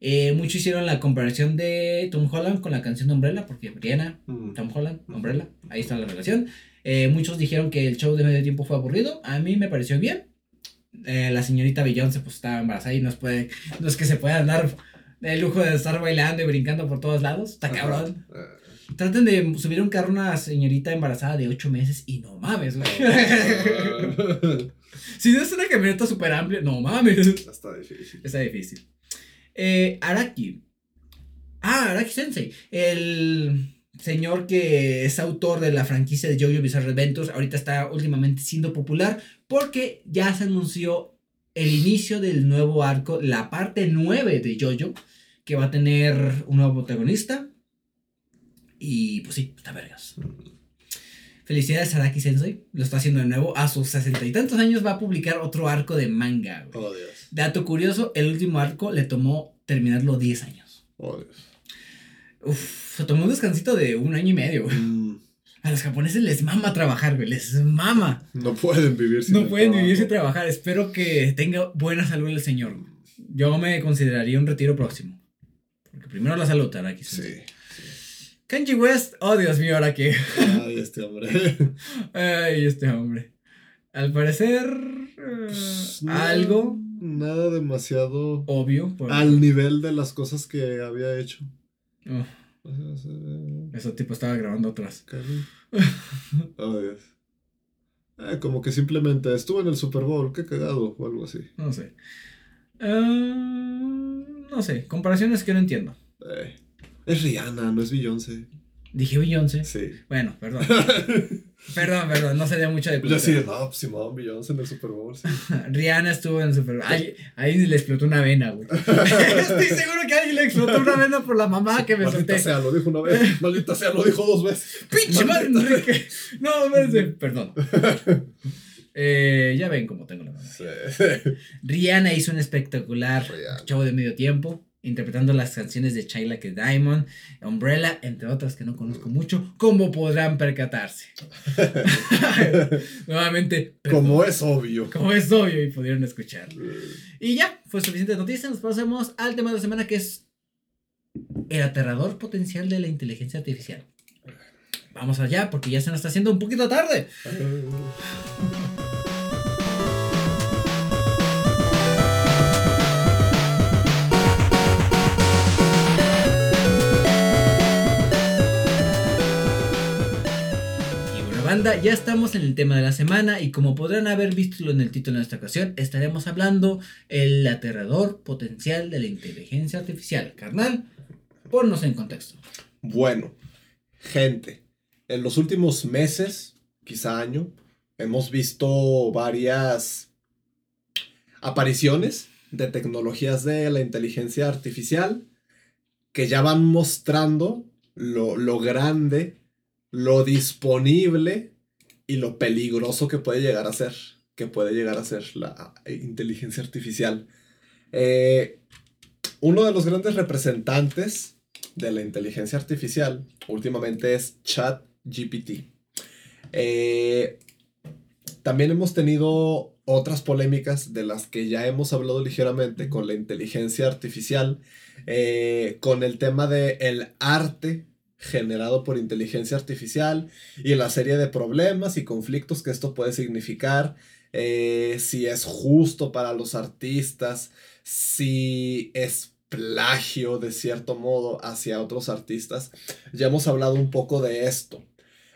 Eh, muchos hicieron la comparación de Tom Holland con la canción de Umbrella, porque Brianna, Mm. Tom Holland, Umbrella, ahí está la relación. Eh, muchos dijeron que el show de medio tiempo fue aburrido, a mí me pareció bien. Eh, la señorita Beyoncé pues estaba embarazada y no es, puede, no es que se pueda dar el lujo de estar bailando y brincando por todos lados, está cabrón. Traten de subir un carro a una señorita embarazada de 8 meses y no mames, güey. si no es una camioneta súper amplia, no mames. Está difícil. Está difícil. Eh, Araki. Ah, Araki Sensei. El señor que es autor de la franquicia de JoJo Bizarre Adventures. Ahorita está últimamente siendo popular porque ya se anunció el inicio del nuevo arco, la parte 9 de JoJo, que va a tener un nuevo protagonista. Y pues sí, está vergas. Felicidades a Araki Sensei, lo está haciendo de nuevo. A sus sesenta y tantos años va a publicar otro arco de manga. güey. Oh, Dios. Dato curioso, el último arco le tomó terminarlo 10 años. Oh, Dios. Uf, se tomó un descansito de un año y medio. güey. Mm, A los japoneses les mama trabajar, güey, les mama. No pueden vivir sin No pueden trabajo. vivir sin trabajar. Espero que tenga buena salud el señor. Yo me consideraría un retiro próximo. Porque primero la salud, Araki. Sí. Kanji West, oh Dios mío, ahora que. Ay, este hombre. Ay, este hombre. Al parecer, eh, Pues, no, algo Nada demasiado obvio. por- al nivel de las cosas que había hecho. Oh, ese tipo estaba grabando otras. Oh, Dios. Eh, como que simplemente estuvo en el Super Bowl, qué cagado, o algo así. No sé. Eh, no sé, comparaciones que no entiendo. Eh, es Rihanna, no es Beyoncé. Dije Beyoncé. Sí. Bueno, perdón. Perdón, perdón, no sé de mucho de Yo sí, cultura. no, pues Simón, Beyoncé en el Super Bowl, sí. Rihanna estuvo en el Super Ahí, ahí le explotó una vena, güey. Estoy seguro que a alguien le explotó una vena por la mamá que me Maldita solté. sea, lo dijo una vez. Maldita sea, lo dijo dos veces. ¡Pinche madre, Enrique! No, perdón. Eh, ya ven cómo tengo la mano. Sí. Rihanna hizo un espectacular Rihanna. show de medio tiempo, interpretando las canciones de Chai Like a Diamond, Umbrella, entre otras que no conozco mucho, como podrán percatarse. Nuevamente, Como es obvio. como es obvio y pudieron escuchar. Y ya, fue suficiente noticia. Nos pasamos al tema de la semana que es el aterrador potencial de la inteligencia artificial. Vamos allá porque ya se nos está haciendo un poquito tarde. Ya estamos en el tema de la semana y como podrán haber visto en el título de esta ocasión, estaremos hablando el aterrador potencial de la inteligencia artificial. Carnal, ponnos en contexto. Bueno, gente, en los últimos meses, quizá año, hemos visto varias apariciones de tecnologías de la inteligencia artificial que ya van mostrando lo, lo grande, lo disponible y lo peligroso que puede llegar a ser, que puede llegar a ser la inteligencia artificial. Eh, uno de los grandes representantes de la inteligencia artificial últimamente es ChatGPT. Eh, también hemos tenido otras polémicas de las que ya hemos hablado ligeramente con la inteligencia artificial, eh, con el tema de el arte generado por inteligencia artificial y la serie de problemas y conflictos que esto puede significar, eh, si es justo para los artistas, si es plagio de cierto modo hacia otros artistas. Ya hemos hablado un poco de esto,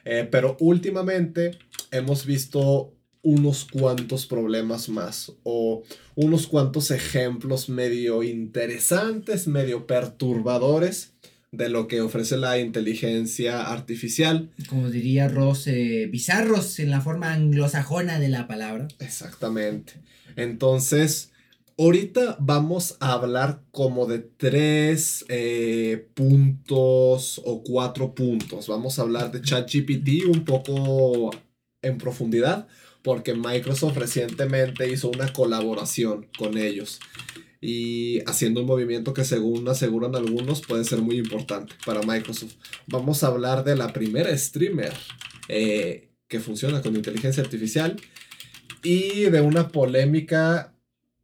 Eh, pero últimamente hemos visto unos cuantos problemas más o unos cuantos ejemplos medio interesantes, medio perturbadores de lo que ofrece la inteligencia artificial. Como diría Ross, eh, bizarros en la forma anglosajona de la palabra. Exactamente. Entonces, ahorita vamos a hablar como de tres eh, puntos o cuatro puntos. Vamos a hablar de ChatGPT un poco en profundidad porque Microsoft recientemente hizo una colaboración con ellos y haciendo un movimiento que según aseguran algunos puede ser muy importante para Microsoft. Vamos a hablar de la primera streamer eh, que funciona con inteligencia artificial y de una polémica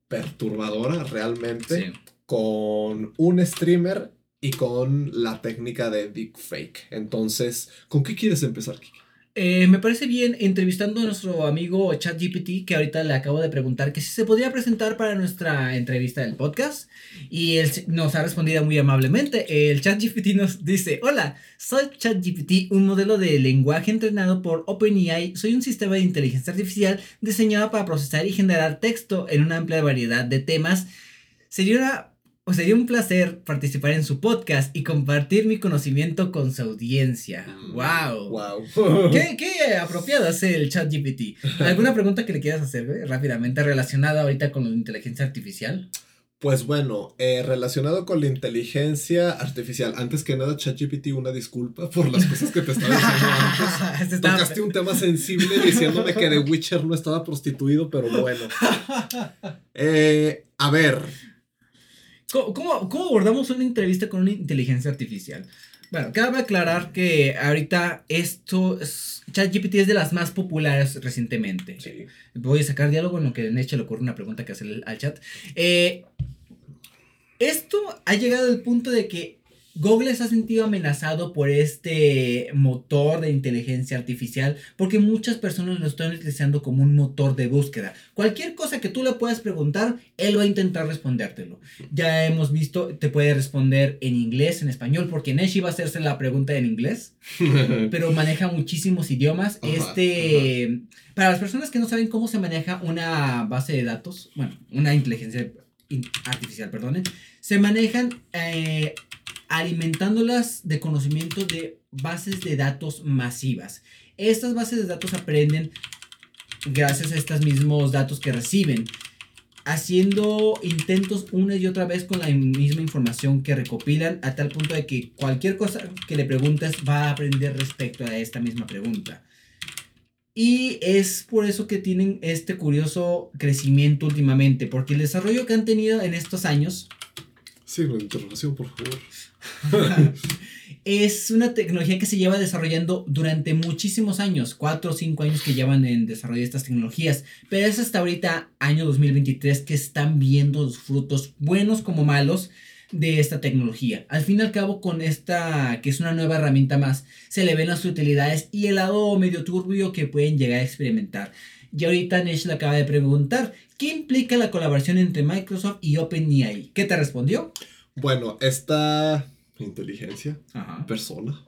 perturbadora realmente con un streamer y con la técnica de deepfake. Entonces, ¿con qué quieres empezar, Kiki? Eh, me parece bien entrevistando a nuestro amigo ChatGPT, que ahorita le acabo de preguntar que si se podría presentar para nuestra entrevista del podcast. Y él nos ha respondido muy amablemente. El ChatGPT nos dice: Hola, soy ChatGPT, un modelo de lenguaje entrenado por OpenAI. Soy un sistema de inteligencia artificial diseñado para procesar y generar texto en una amplia variedad de temas. Sería una o sería un placer participar en su podcast y compartir mi conocimiento con su audiencia. ¡Wow! Wow. ¿Qué, qué apropiado hace el chat GPT? ¿Alguna pregunta que le quieras hacer rápidamente relacionada ahorita con la inteligencia artificial? Pues bueno, eh, relacionado con la inteligencia artificial, antes que nada, ChatGPT, una disculpa por las cosas que te estaba diciendo antes. Tocaste un tema sensible diciéndome que The Witcher no estaba prostituido, pero bueno. Eh, a ver, ¿Cómo, cómo, cómo abordamos una entrevista con una inteligencia artificial? Bueno, cabe aclarar que ahorita esto, es- ChatGPT es de las más populares recientemente. Voy a sacar diálogo en lo que Neche le ocurre una pregunta que hacerle al chat. Eh, esto ha llegado al punto de que Google se ha sentido amenazado por este motor de inteligencia artificial porque muchas personas lo están utilizando como un motor de búsqueda. Cualquier cosa que tú le puedas preguntar, él va a intentar respondértelo. Ya hemos visto, te puede responder en inglés, en español, porque Neshi va a hacerse la pregunta en inglés pero maneja muchísimos idiomas. Ajá, este, para las personas que no saben cómo se maneja una base de datos, bueno, una inteligencia in- artificial, perdone, se manejan eh, alimentándolas de conocimiento de bases de datos masivas. Estas bases de datos aprenden gracias a estos mismos datos que reciben, haciendo intentos una y otra vez con la misma información que recopilan, a tal punto de que cualquier cosa que le preguntes va a aprender respecto a esta misma pregunta. Y es por eso que tienen este curioso crecimiento últimamente, porque el desarrollo que han tenido en estos años... Sí, la interrogación, por favor. es una tecnología que se lleva desarrollando durante muchísimos años, 4 o 5 años que llevan en desarrollo estas tecnologías, pero es hasta ahorita, año 2023, que están viendo los frutos buenos como malos de esta tecnología. Al fin y al cabo, con esta, que es una nueva herramienta más, se le ven las utilidades y el lado medio turbio que pueden llegar a experimentar. Y ahorita Nesh le acaba de preguntar, ¿qué implica la colaboración entre Microsoft y OpenAI? ¿Qué te respondió? Bueno, esta inteligencia, persona.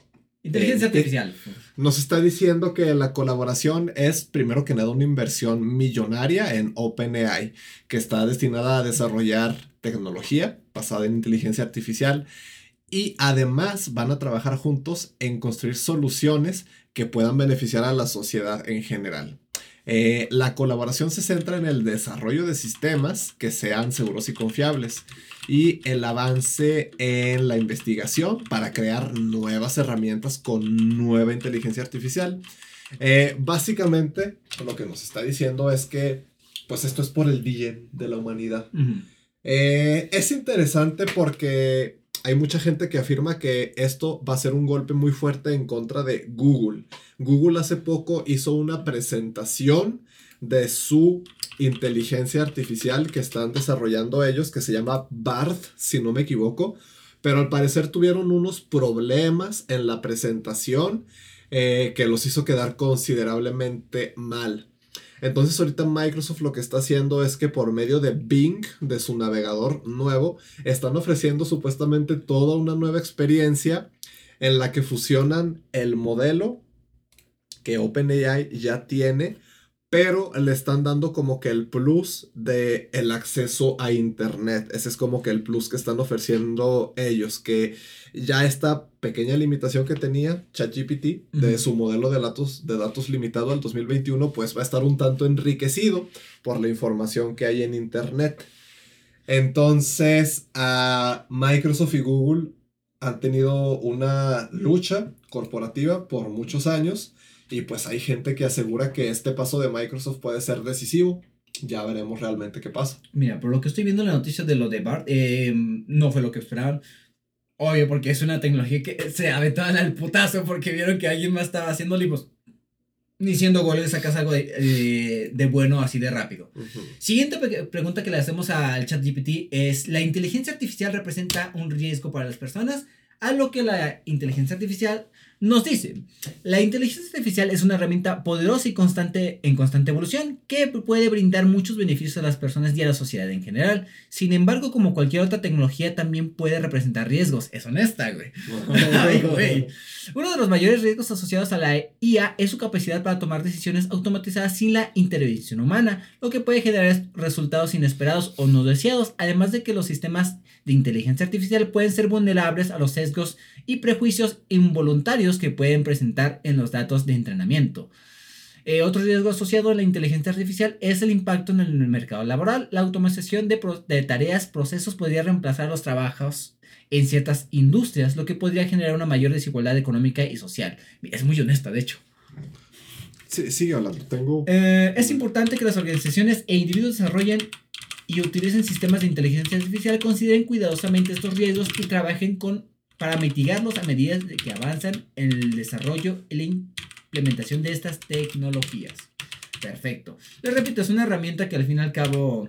Inteligencia eh, artificial. Nos está diciendo que la colaboración es, primero que nada, una inversión millonaria en OpenAI, que está destinada a desarrollar tecnología basada en inteligencia artificial y además van a trabajar juntos en construir soluciones que puedan beneficiar a la sociedad en general. Eh, la colaboración se centra en el desarrollo de sistemas que sean seguros y confiables y el avance en la investigación para crear nuevas herramientas con nueva inteligencia artificial. Eh, básicamente, lo que nos está diciendo es que, pues esto es por el bien de la humanidad. Eh, es interesante porque hay mucha gente que afirma que esto va a ser un golpe muy fuerte en contra de Google. Google hace poco hizo una presentación de su inteligencia artificial que están desarrollando ellos, que se llama BART, si no me equivoco, pero al parecer tuvieron unos problemas en la presentación eh, que los hizo quedar considerablemente mal. Entonces ahorita Microsoft lo que está haciendo es que por medio de Bing, de su navegador nuevo, están ofreciendo supuestamente toda una nueva experiencia en la que fusionan el modelo que OpenAI ya tiene pero le están dando como que el plus de el acceso a internet. Ese es como que el plus que están ofreciendo ellos, que ya esta pequeña limitación que tenía ChatGPT de su modelo de datos, de datos limitado al 2021, pues va a estar un tanto enriquecido por la información que hay en internet. Entonces, a Microsoft y Google han tenido una lucha corporativa por muchos años y pues hay gente que asegura que este paso de Microsoft puede ser decisivo. Ya veremos realmente qué pasa. Mira, por lo que estoy viendo en la noticia de lo de BART, eh, no fue lo que esperaban. Obvio, porque es una tecnología que se aventaban al putazo porque vieron que alguien más estaba haciendo libros. Ni siendo goles sacas algo de, de, bueno así de rápido. Siguiente pregunta que le hacemos al chat GPT es, ¿la inteligencia artificial representa un riesgo para las personas? A lo que la inteligencia artificial nos dice, la inteligencia artificial es una herramienta poderosa y constante en constante evolución que puede brindar muchos beneficios a las personas y a la sociedad en general. Sin embargo, como cualquier otra tecnología, también puede representar riesgos. Es honesta, güey. Uno de los mayores riesgos asociados a la IA es su capacidad para tomar decisiones automatizadas sin la intervención humana, lo que puede generar resultados inesperados o no deseados, además de que los sistemas de inteligencia artificial pueden ser vulnerables a los sesgos y prejuicios involuntarios que pueden presentar en los datos de entrenamiento. Eh, otro riesgo asociado a la inteligencia artificial es el impacto en el mercado laboral. La automatización de, de tareas, procesos podría reemplazar los trabajos en ciertas industrias, lo que podría generar una mayor desigualdad económica y social. Es muy honesta, de hecho. Sí, sigue hablando. Tengo... Eh, es importante que las organizaciones e individuos desarrollen y utilicen sistemas de inteligencia artificial, consideren cuidadosamente estos riesgos y trabajen con, para mitigarlos a medida que avanzan en el desarrollo y la implementación de estas tecnologías. Perfecto. Les repito, es una herramienta que al fin y al cabo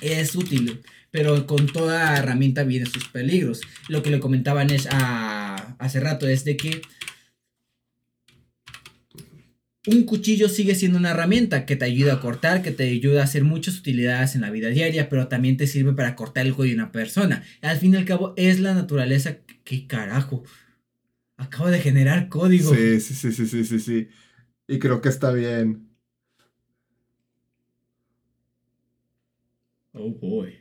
es útil, pero con toda herramienta viene sus peligros. Lo que le comentaba Nesh a, hace rato es de que un cuchillo sigue siendo una herramienta que te ayuda a cortar, que te ayuda a hacer muchas utilidades en la vida diaria, pero también te sirve para cortar el cuello de una persona. Al fin y al cabo es la naturaleza. ¿Qué carajo? Acabo de generar código. Sí, sí, sí, sí, sí, sí, sí. Y creo que está bien. Oh boy.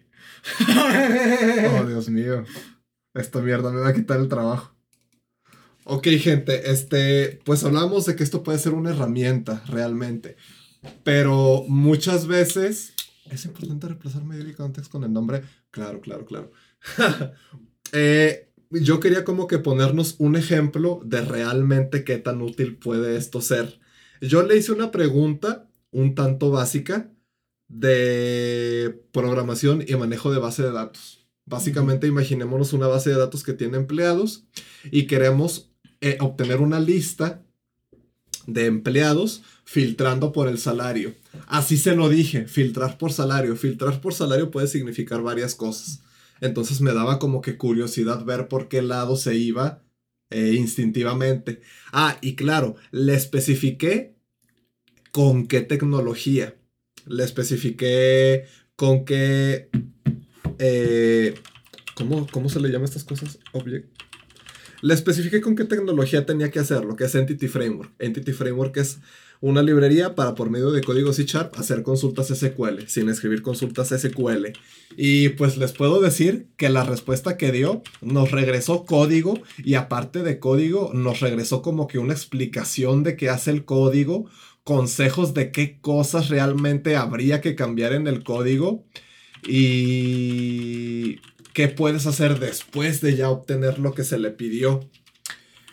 oh, Dios mío. Esta mierda me va a quitar el trabajo. Ok, gente, este, pues hablamos de que esto puede ser una herramienta realmente, pero muchas veces es importante reemplazar medio y context con el nombre. Claro, claro, claro. Eh, yo quería como que ponernos un ejemplo de realmente qué tan útil puede esto ser. Yo le hice una pregunta un tanto básica de programación y manejo de base de datos. Básicamente, imaginémonos una base de datos que tiene empleados y queremos eh, obtener una lista de empleados filtrando por el salario. Así se lo dije, filtrar por salario. Filtrar por salario puede significar varias cosas. Entonces me daba como que curiosidad ver por qué lado se iba eh, instintivamente. Ah, y claro, le especifiqué con qué tecnología. Le especifiqué con qué... Eh, ¿cómo, ¿Cómo se le llama estas cosas? Object. Le especifiqué con qué tecnología tenía que hacerlo, que es Entity Framework. Entity Framework es una librería para por medio de código C Sharp hacer consultas SQL, sin escribir consultas SQL. Y pues les puedo decir que la respuesta que dio nos regresó código y aparte de código nos regresó como que una explicación de qué hace el código, consejos de qué cosas realmente habría que cambiar en el código y qué puedes hacer después de ya obtener lo que se le pidió.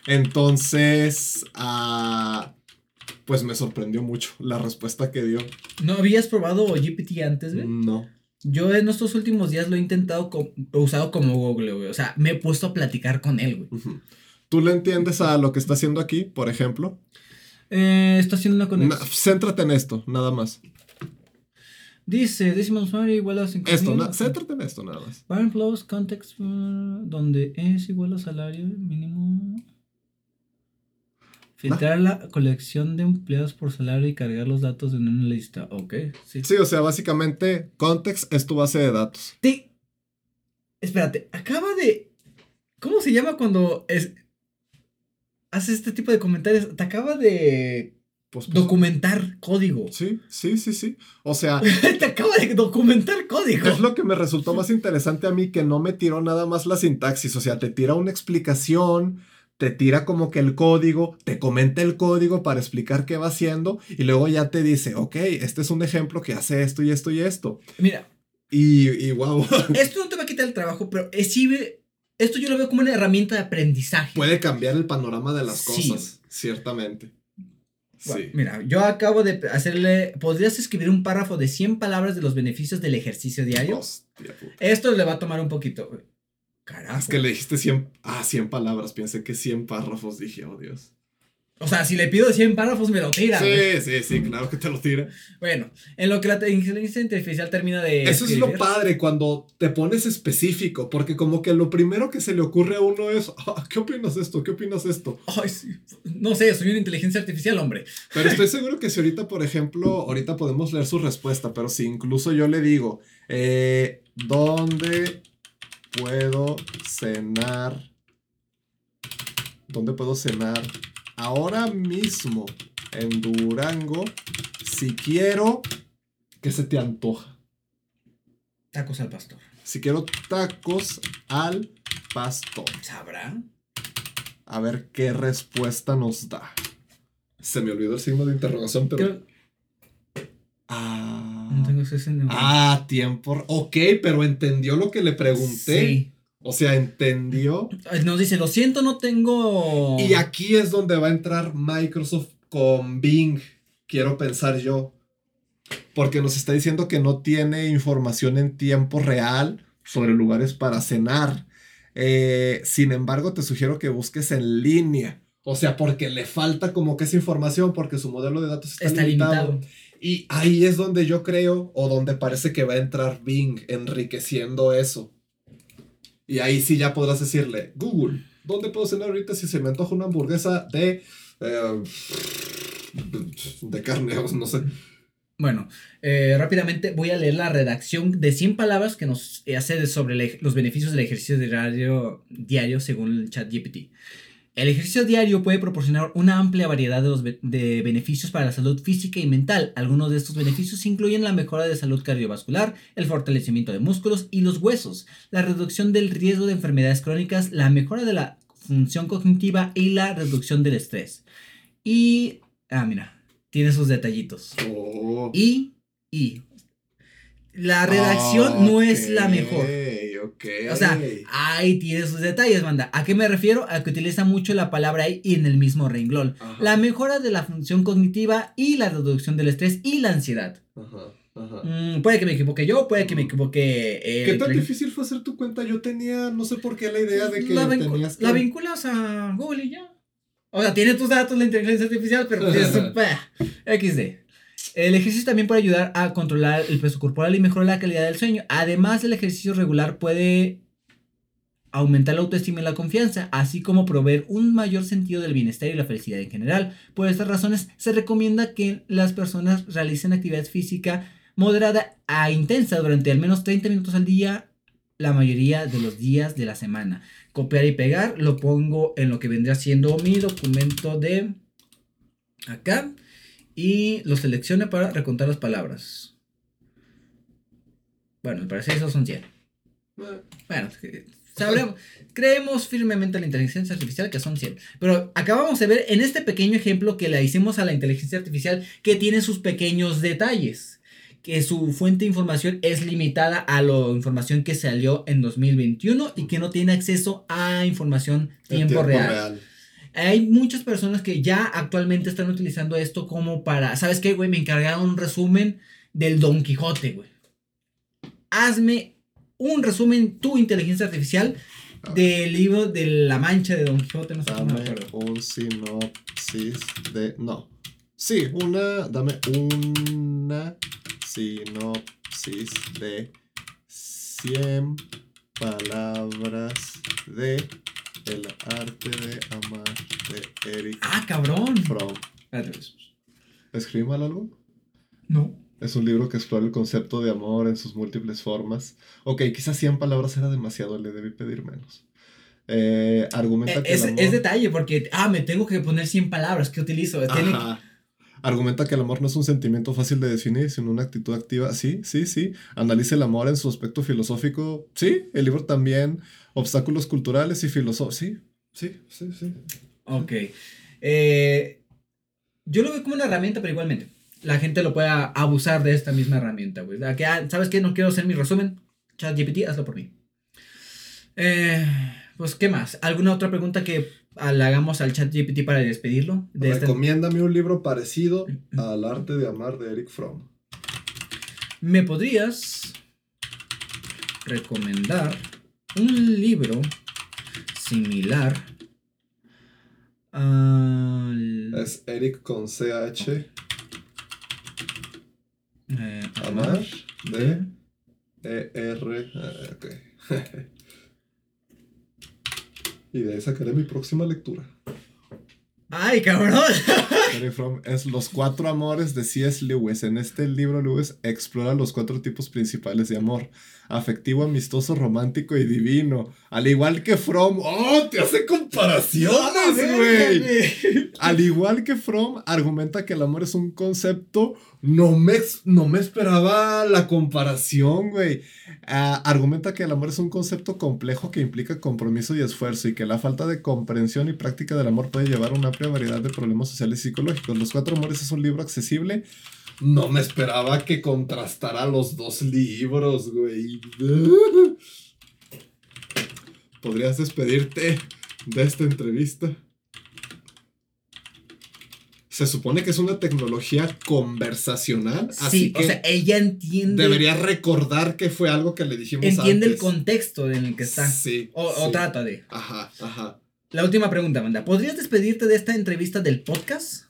Entonces, ah, pues me sorprendió mucho la respuesta que dio. ¿No habías probado GPT antes, güey? No. Yo en estos últimos días lo he intentado, he usado como Google, güey. O sea, me he puesto a platicar con él, güey. ¿Tú le entiendes a lo que está haciendo aquí, por ejemplo? Eh, está haciendo una conexión. céntrate en esto, nada más. Dice, décimo usuario igual a 5. Esto, céntrate en esto nada más. Parent flows, context, uh, donde es igual a salario mínimo. Filtrar la colección de empleados por salario y cargar los datos en una lista. Ok, sí. Sí, o sea, básicamente, context es tu base de datos. Sí. Espérate, acaba de. ¿Cómo se llama cuando es, haces este tipo de comentarios? Te acaba de pues, pues, documentar código. Sí, sí, sí, sí. O sea. Te acaba de documentar código. Es lo que me resultó más interesante a mí, que no me tiró nada más la sintaxis. O sea, te tira una explicación, te tira como que el código, te comenta el código para explicar qué va haciendo, y luego ya te dice, ok, este es un ejemplo que hace esto y esto y esto. Mira. Y, y wow. Esto no te va a quitar el trabajo, pero sirve. Esto yo lo veo como una herramienta de aprendizaje. Puede cambiar el panorama de las cosas, ciertamente Mira, yo acabo de hacerle. ¿Podrías escribir un párrafo de 100 palabras de los beneficios del ejercicio diario? Esto le va a tomar un poquito. Carajo. Es que le dijiste 100. Ah, 100 palabras. Pensé que 100 párrafos. Dije, oh Dios. O sea, si le pido 100 párrafos, me lo tira. Sí, sí, sí, claro que te lo tira. Bueno, en lo que la inteligencia artificial termina de. Eso es lo padre cuando te pones específico, porque como que lo primero que se le ocurre a uno es, ah, ¿qué opinas esto? ¿Qué opinas esto? Ay, sí. No sé, soy una inteligencia artificial, hombre. Pero estoy seguro que si ahorita, por ejemplo, ahorita podemos leer su respuesta, pero si incluso yo le digo, eh, ¿dónde puedo cenar? ¿Dónde puedo cenar? Ahora mismo en Durango, si quiero, ¿qué se te antoja? Tacos al pastor. Si quiero tacos al pastor. ¿Sabrá? A ver qué respuesta nos da. Se me olvidó el signo de interrogación, pero... Ah, no tengo ese ah, tiempo. Ok, pero entendió lo que le pregunté. Sí. O sea, entendió. Nos dice, lo siento, no tengo. Y aquí es donde va a entrar Microsoft con Bing, quiero pensar yo. Porque nos está diciendo que no tiene información en tiempo real sobre lugares para cenar. Eh, sin embargo, te sugiero que busques en línea. O sea, porque le falta como que esa información, porque su modelo de datos está, limitado. Y ahí es donde yo creo, o donde parece que va a entrar Bing, enriqueciendo eso. Y ahí sí ya podrás decirle, Google, ¿dónde puedo cenar ahorita si se me antoja una hamburguesa de... Eh, de carne, no sé. Bueno, eh, rápidamente voy a leer la redacción de 100 palabras que nos hace sobre los beneficios del ejercicio diario, diario según el chat GPT. El ejercicio diario puede proporcionar una amplia variedad de, los de, beneficios para la salud física y mental. Algunos de estos beneficios incluyen la mejora de salud cardiovascular, el fortalecimiento de músculos y los huesos, la reducción del riesgo de enfermedades crónicas, la mejora de la función cognitiva y la reducción del estrés. Y... Ah, mira, tiene sus detallitos. Oh. Y... Y... La redacción no es la mejor. O sea, ahí tiene sus detalles, banda. ¿A qué me refiero? A que utiliza mucho la palabra ahí y en el mismo renglón. Ajá. La mejora de la función cognitiva y la reducción del estrés y la ansiedad. Ajá, ajá. Mm, puede que me equivoque yo, puede que me equivoque. eh, ¿Qué tan difícil fue hacer tu cuenta? Yo tenía, no sé por qué, la idea de que la, tenías que... la vinculas a Google y ya. O sea, tiene tus datos la inteligencia artificial, pero es XD. El ejercicio también puede ayudar a controlar el peso corporal y mejorar la calidad del sueño. Además, el ejercicio regular puede aumentar la autoestima y la confianza, así como proveer un mayor sentido del bienestar y la felicidad en general. Por estas razones, se recomienda que las personas realicen actividad física moderada a intensa durante al menos 30 minutos al día la mayoría de los días de la semana. Copiar y pegar, lo pongo en lo que vendría siendo mi documento de acá y lo selecciono para recontar las palabras. Bueno, me parece que esos son 100. Eh, Bueno, sabremos, creemos firmemente en la inteligencia artificial que son 100. Pero acabamos de ver en este pequeño ejemplo que le hicimos a la inteligencia artificial que tiene sus pequeños detalles. Que su fuente de información es limitada a la información que salió en 2021 y que no tiene acceso a información en tiempo, real. Hay muchas personas que ya actualmente están utilizando esto como para, ¿sabes qué, güey? Me encargaron un resumen del Don Quijote, güey. Hazme un resumen, tu inteligencia artificial, del libro de La Mancha de Don Quijote, no sé cómo me Dame un sinopsis de... No. Sí, una... Dame una sinopsis de 100 palabras de El arte de amar de Eric Ah, cabrón. Fromm. Espérate, pues. ¿Escribí mal algo? No. Es un libro que explora el concepto de amor en sus múltiples formas. Ok, quizás 100 palabras era demasiado, le debí pedir menos. Eh, argumenta que Es, el amor... es detalle porque, ah, me tengo que poner 100 palabras que utilizo. Tiene-. Argumenta que el amor no es un sentimiento fácil de definir, sino una actitud activa. Sí, sí, sí. Analiza el amor en su aspecto filosófico. Sí, el libro también. Obstáculos culturales y filosóficos. Sí, sí, sí, sí. Ok. Eh, yo lo veo como una herramienta, pero igualmente. La gente lo puede abusar de esta misma herramienta, güey. Que, ah, ¿Sabes qué? No quiero hacer mi resumen. ChatGPT, hazlo por mí. Eh, pues, ¿qué más? ¿Alguna otra pregunta que le hagamos al ChatGPT para despedirlo? De este- Recomiéndame un libro parecido al arte de amar de Eric Fromm. ¿Me podrías recomendar un libro similar al... Es Eric con CH. eh, Amar de ER. y de ahí sacaré mi próxima lectura. ¡Ay, cabrón! Es Los cuatro amores de C.S. Lewis. En este libro, Lewis explora los cuatro tipos principales de amor: afectivo, amistoso, romántico y divino. Al igual que Fromm. ¡Oh! ¡Te hace comparaciones, güey! Al igual que Fromm, argumenta que el amor es un concepto. No me, no me esperaba la comparación, güey. Ah, argumenta que el amor es un concepto complejo que implica compromiso y esfuerzo y que la falta de comprensión y práctica del amor puede llevar a una amplia variedad de problemas sociales y psicológicos. Los Cuatro Amores es un libro accesible. No me esperaba que contrastara los dos libros, güey. ¿Podrías despedirte de esta entrevista? Se supone que es una tecnología conversacional, así Sí, que o sea, ella entiende, debería recordar que fue algo que le dijimos entiende el contexto en el que está. Sí. O, trata de. Ajá, ajá. La última pregunta, Amanda. ¿Podrías despedirte de esta entrevista del podcast?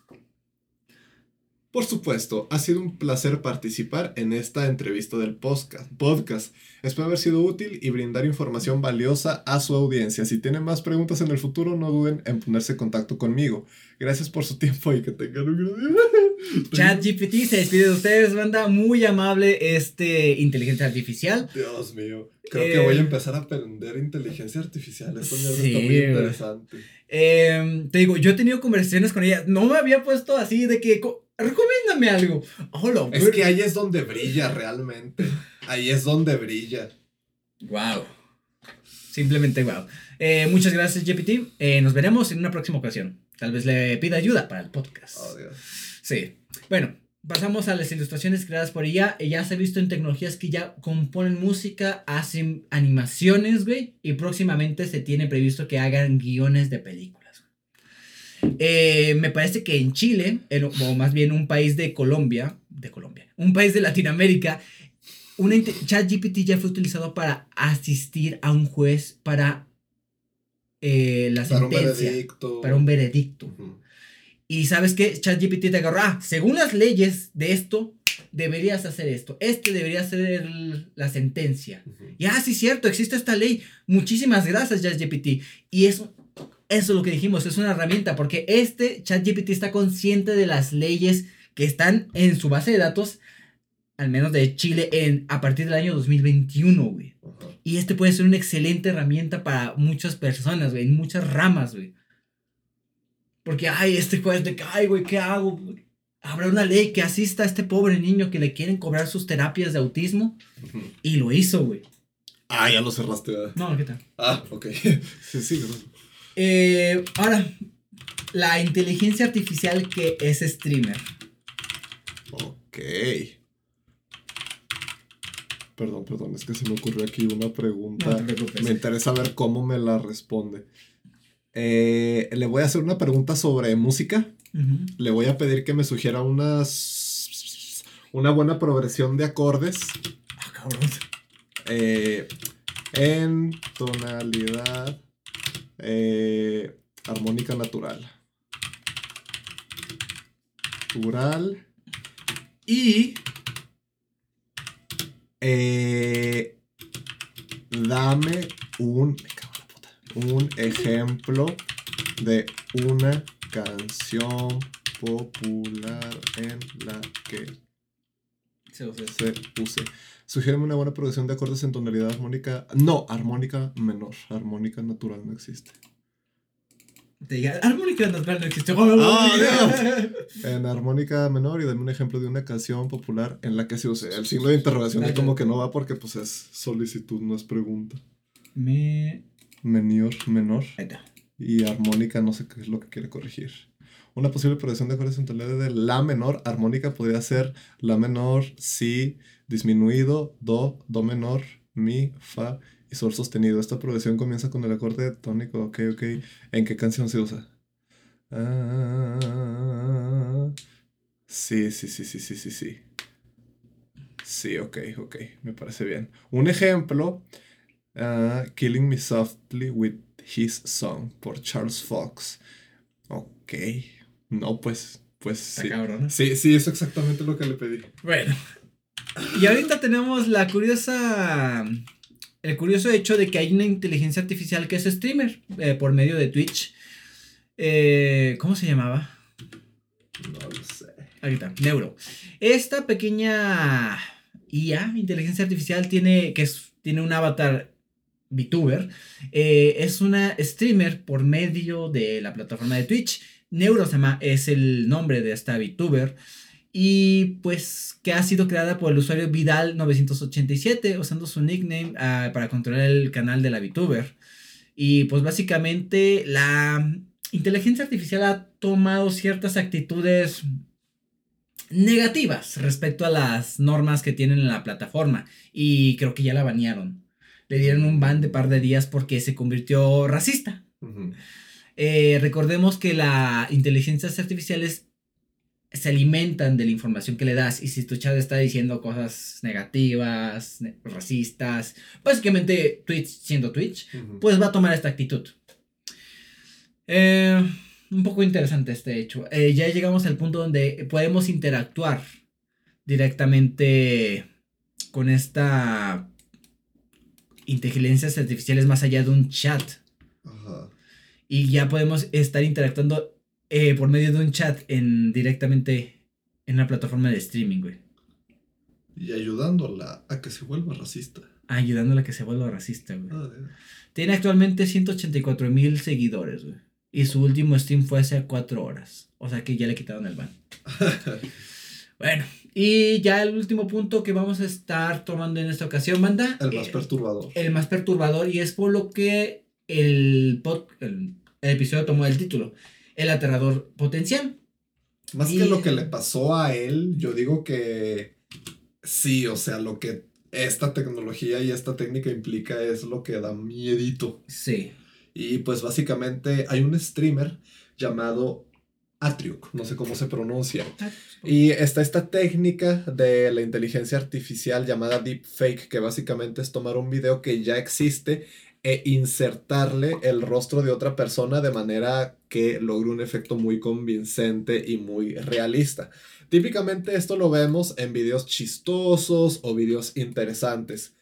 Por supuesto, ha sido un placer participar en esta entrevista del podcast. podcast. Espero haber sido útil y brindar información valiosa a su audiencia. Si tienen más preguntas en el futuro, no duden en ponerse en contacto conmigo. Gracias por su tiempo y que tengan un gran día. ChatGPT se despide de ustedes, banda. Muy amable este inteligencia artificial. Dios mío. Creo Eh, que voy a empezar a aprender inteligencia artificial. Esto mierda Sí, está muy interesante. Eh, te digo, yo he tenido conversaciones con ella. No me había puesto así de que. Co- Recomiéndame algo. Hola, Es que ahí es donde brilla realmente. Ahí es donde brilla. Wow. Simplemente wow. Eh, muchas gracias, GPT. Eh, nos veremos en una próxima ocasión. Tal vez le pida ayuda para el podcast. Oh, Dios. Sí. Bueno, pasamos a las ilustraciones creadas por ella. Ella se ha visto en tecnologías que ya componen música, hacen animaciones, güey. Y próximamente se tiene previsto que hagan guiones de películas. Eh, me parece que en Chile, o más bien un país de Colombia, de Colombia, un país de Latinoamérica, una ChatGPT ya fue utilizado para asistir a un juez para eh, la sentencia. Para un veredicto. Para un veredicto. Y sabes qué, ChatGPT te agarró, ah, según las leyes de esto, deberías hacer esto. Este debería ser la sentencia. Y ah, sí, cierto, existe esta ley. Muchísimas gracias, ChatGPT. Y eso, eso es lo que dijimos, es una herramienta, porque este ChatGPT está consciente de las leyes que están en su base de datos, al menos de Chile, en, a partir del año 2021, güey. Y este puede ser una excelente herramienta para muchas personas, güey, en muchas ramas, güey. Porque, ay, este juez de que, ay, güey, ¿qué hago? Habrá una ley que asista a este pobre niño que le quieren cobrar sus terapias de autismo. Y lo hizo, güey. Ah, ya lo cerraste. No, ¿qué tal? Ah, ok. sí, sí. Eh, ahora, la inteligencia artificial que es streamer. Ok. Perdón, perdón, es que se me ocurrió aquí una pregunta. me interesa ver cómo me la responde. Eh, le voy a hacer una pregunta sobre música. Le voy a pedir que me sugiera unas. Una buena progresión de acordes. Ah, cabrón. Eh, en tonalidad eh, armónica natural. Natural. Y. dame un un ejemplo de una canción popular en la que se use. Sugiéreme una buena producción de acordes en tonalidad armónica. No, armónica menor. Armónica natural no existe. Te diga, armónica natural no existe. Ah, en armónica menor y dame un ejemplo de una canción popular en la que se use. El signo de interrogación es como que no va porque pues es solicitud, no es pregunta. Me menor, menor. Y armónica, no sé qué es lo que quiere corregir. Una posible progresión de acordes en tonalidad de la menor armónica podría ser la menor, si, disminuido, do, do menor, mi, fa y sol sostenido. Esta progresión comienza con el acorde tónico. Ok, ok. ¿En qué canción se usa? Sí, sí, sí, sí, sí, sí, sí. Sí, ok, ok. Me parece bien. Un ejemplo Ah, Killing Me Softly with His Song por Charles Fox. Ok. No, pues, pues sí. Sí, sí, es exactamente lo que le pedí. Bueno. Y ahorita tenemos la curiosa. El curioso hecho de que hay una inteligencia artificial que es streamer eh, por medio de Twitch. Eh, ¿Cómo se llamaba? No lo sé. Ahorita, Neuro. Esta pequeña IA, inteligencia artificial, tiene, que tiene un avatar VTuber, eh, es una streamer por medio de la plataforma de Twitch. Neurosama es el nombre de esta VTuber. Y pues que ha sido creada por el usuario Vidal987 usando su nickname ah, para controlar el canal de la VTuber. Y pues básicamente la inteligencia artificial ha tomado ciertas actitudes negativas respecto a las normas que tienen en la plataforma. Y creo que ya la banearon le dieron un ban de par de días porque se convirtió racista. Eh, recordemos que las inteligencias artificiales se alimentan de la información que le das y si tu chat está diciendo cosas negativas, racistas, básicamente Twitch siendo Twitch, pues va a tomar esta actitud. Eh, un poco interesante este hecho. Eh, ya llegamos al punto donde podemos interactuar directamente con esta inteligencias artificiales más allá de un chat. Y ya podemos estar interactuando eh, por medio de un chat en, directamente en la plataforma de streaming, güey. Y ayudándola a que se vuelva racista. Ayudándola a que se vuelva racista, güey. Ah, Tiene actualmente 184 mil seguidores, güey. Y su último stream fue hace 4 horas. O sea que ya le quitaron el ban. bueno, y ya el último punto que vamos a estar tomando en esta ocasión, banda. El más eh, perturbador. El más perturbador y es por lo que el, el, episodio tomó el título. El aterrador potencial. Más que lo que le pasó a él, yo digo que sí, o sea, lo que esta tecnología y esta técnica implica es lo que da miedito. Sí. Y pues básicamente hay un streamer llamado Atriuk, no sé cómo se pronuncia. Y está esta técnica de la inteligencia artificial llamada deepfake, que básicamente es tomar un video que ya existe e insertarle el rostro de otra persona de manera que logre un efecto muy convincente y muy realista. Típicamente esto lo vemos en videos chistosos o videos interesantes,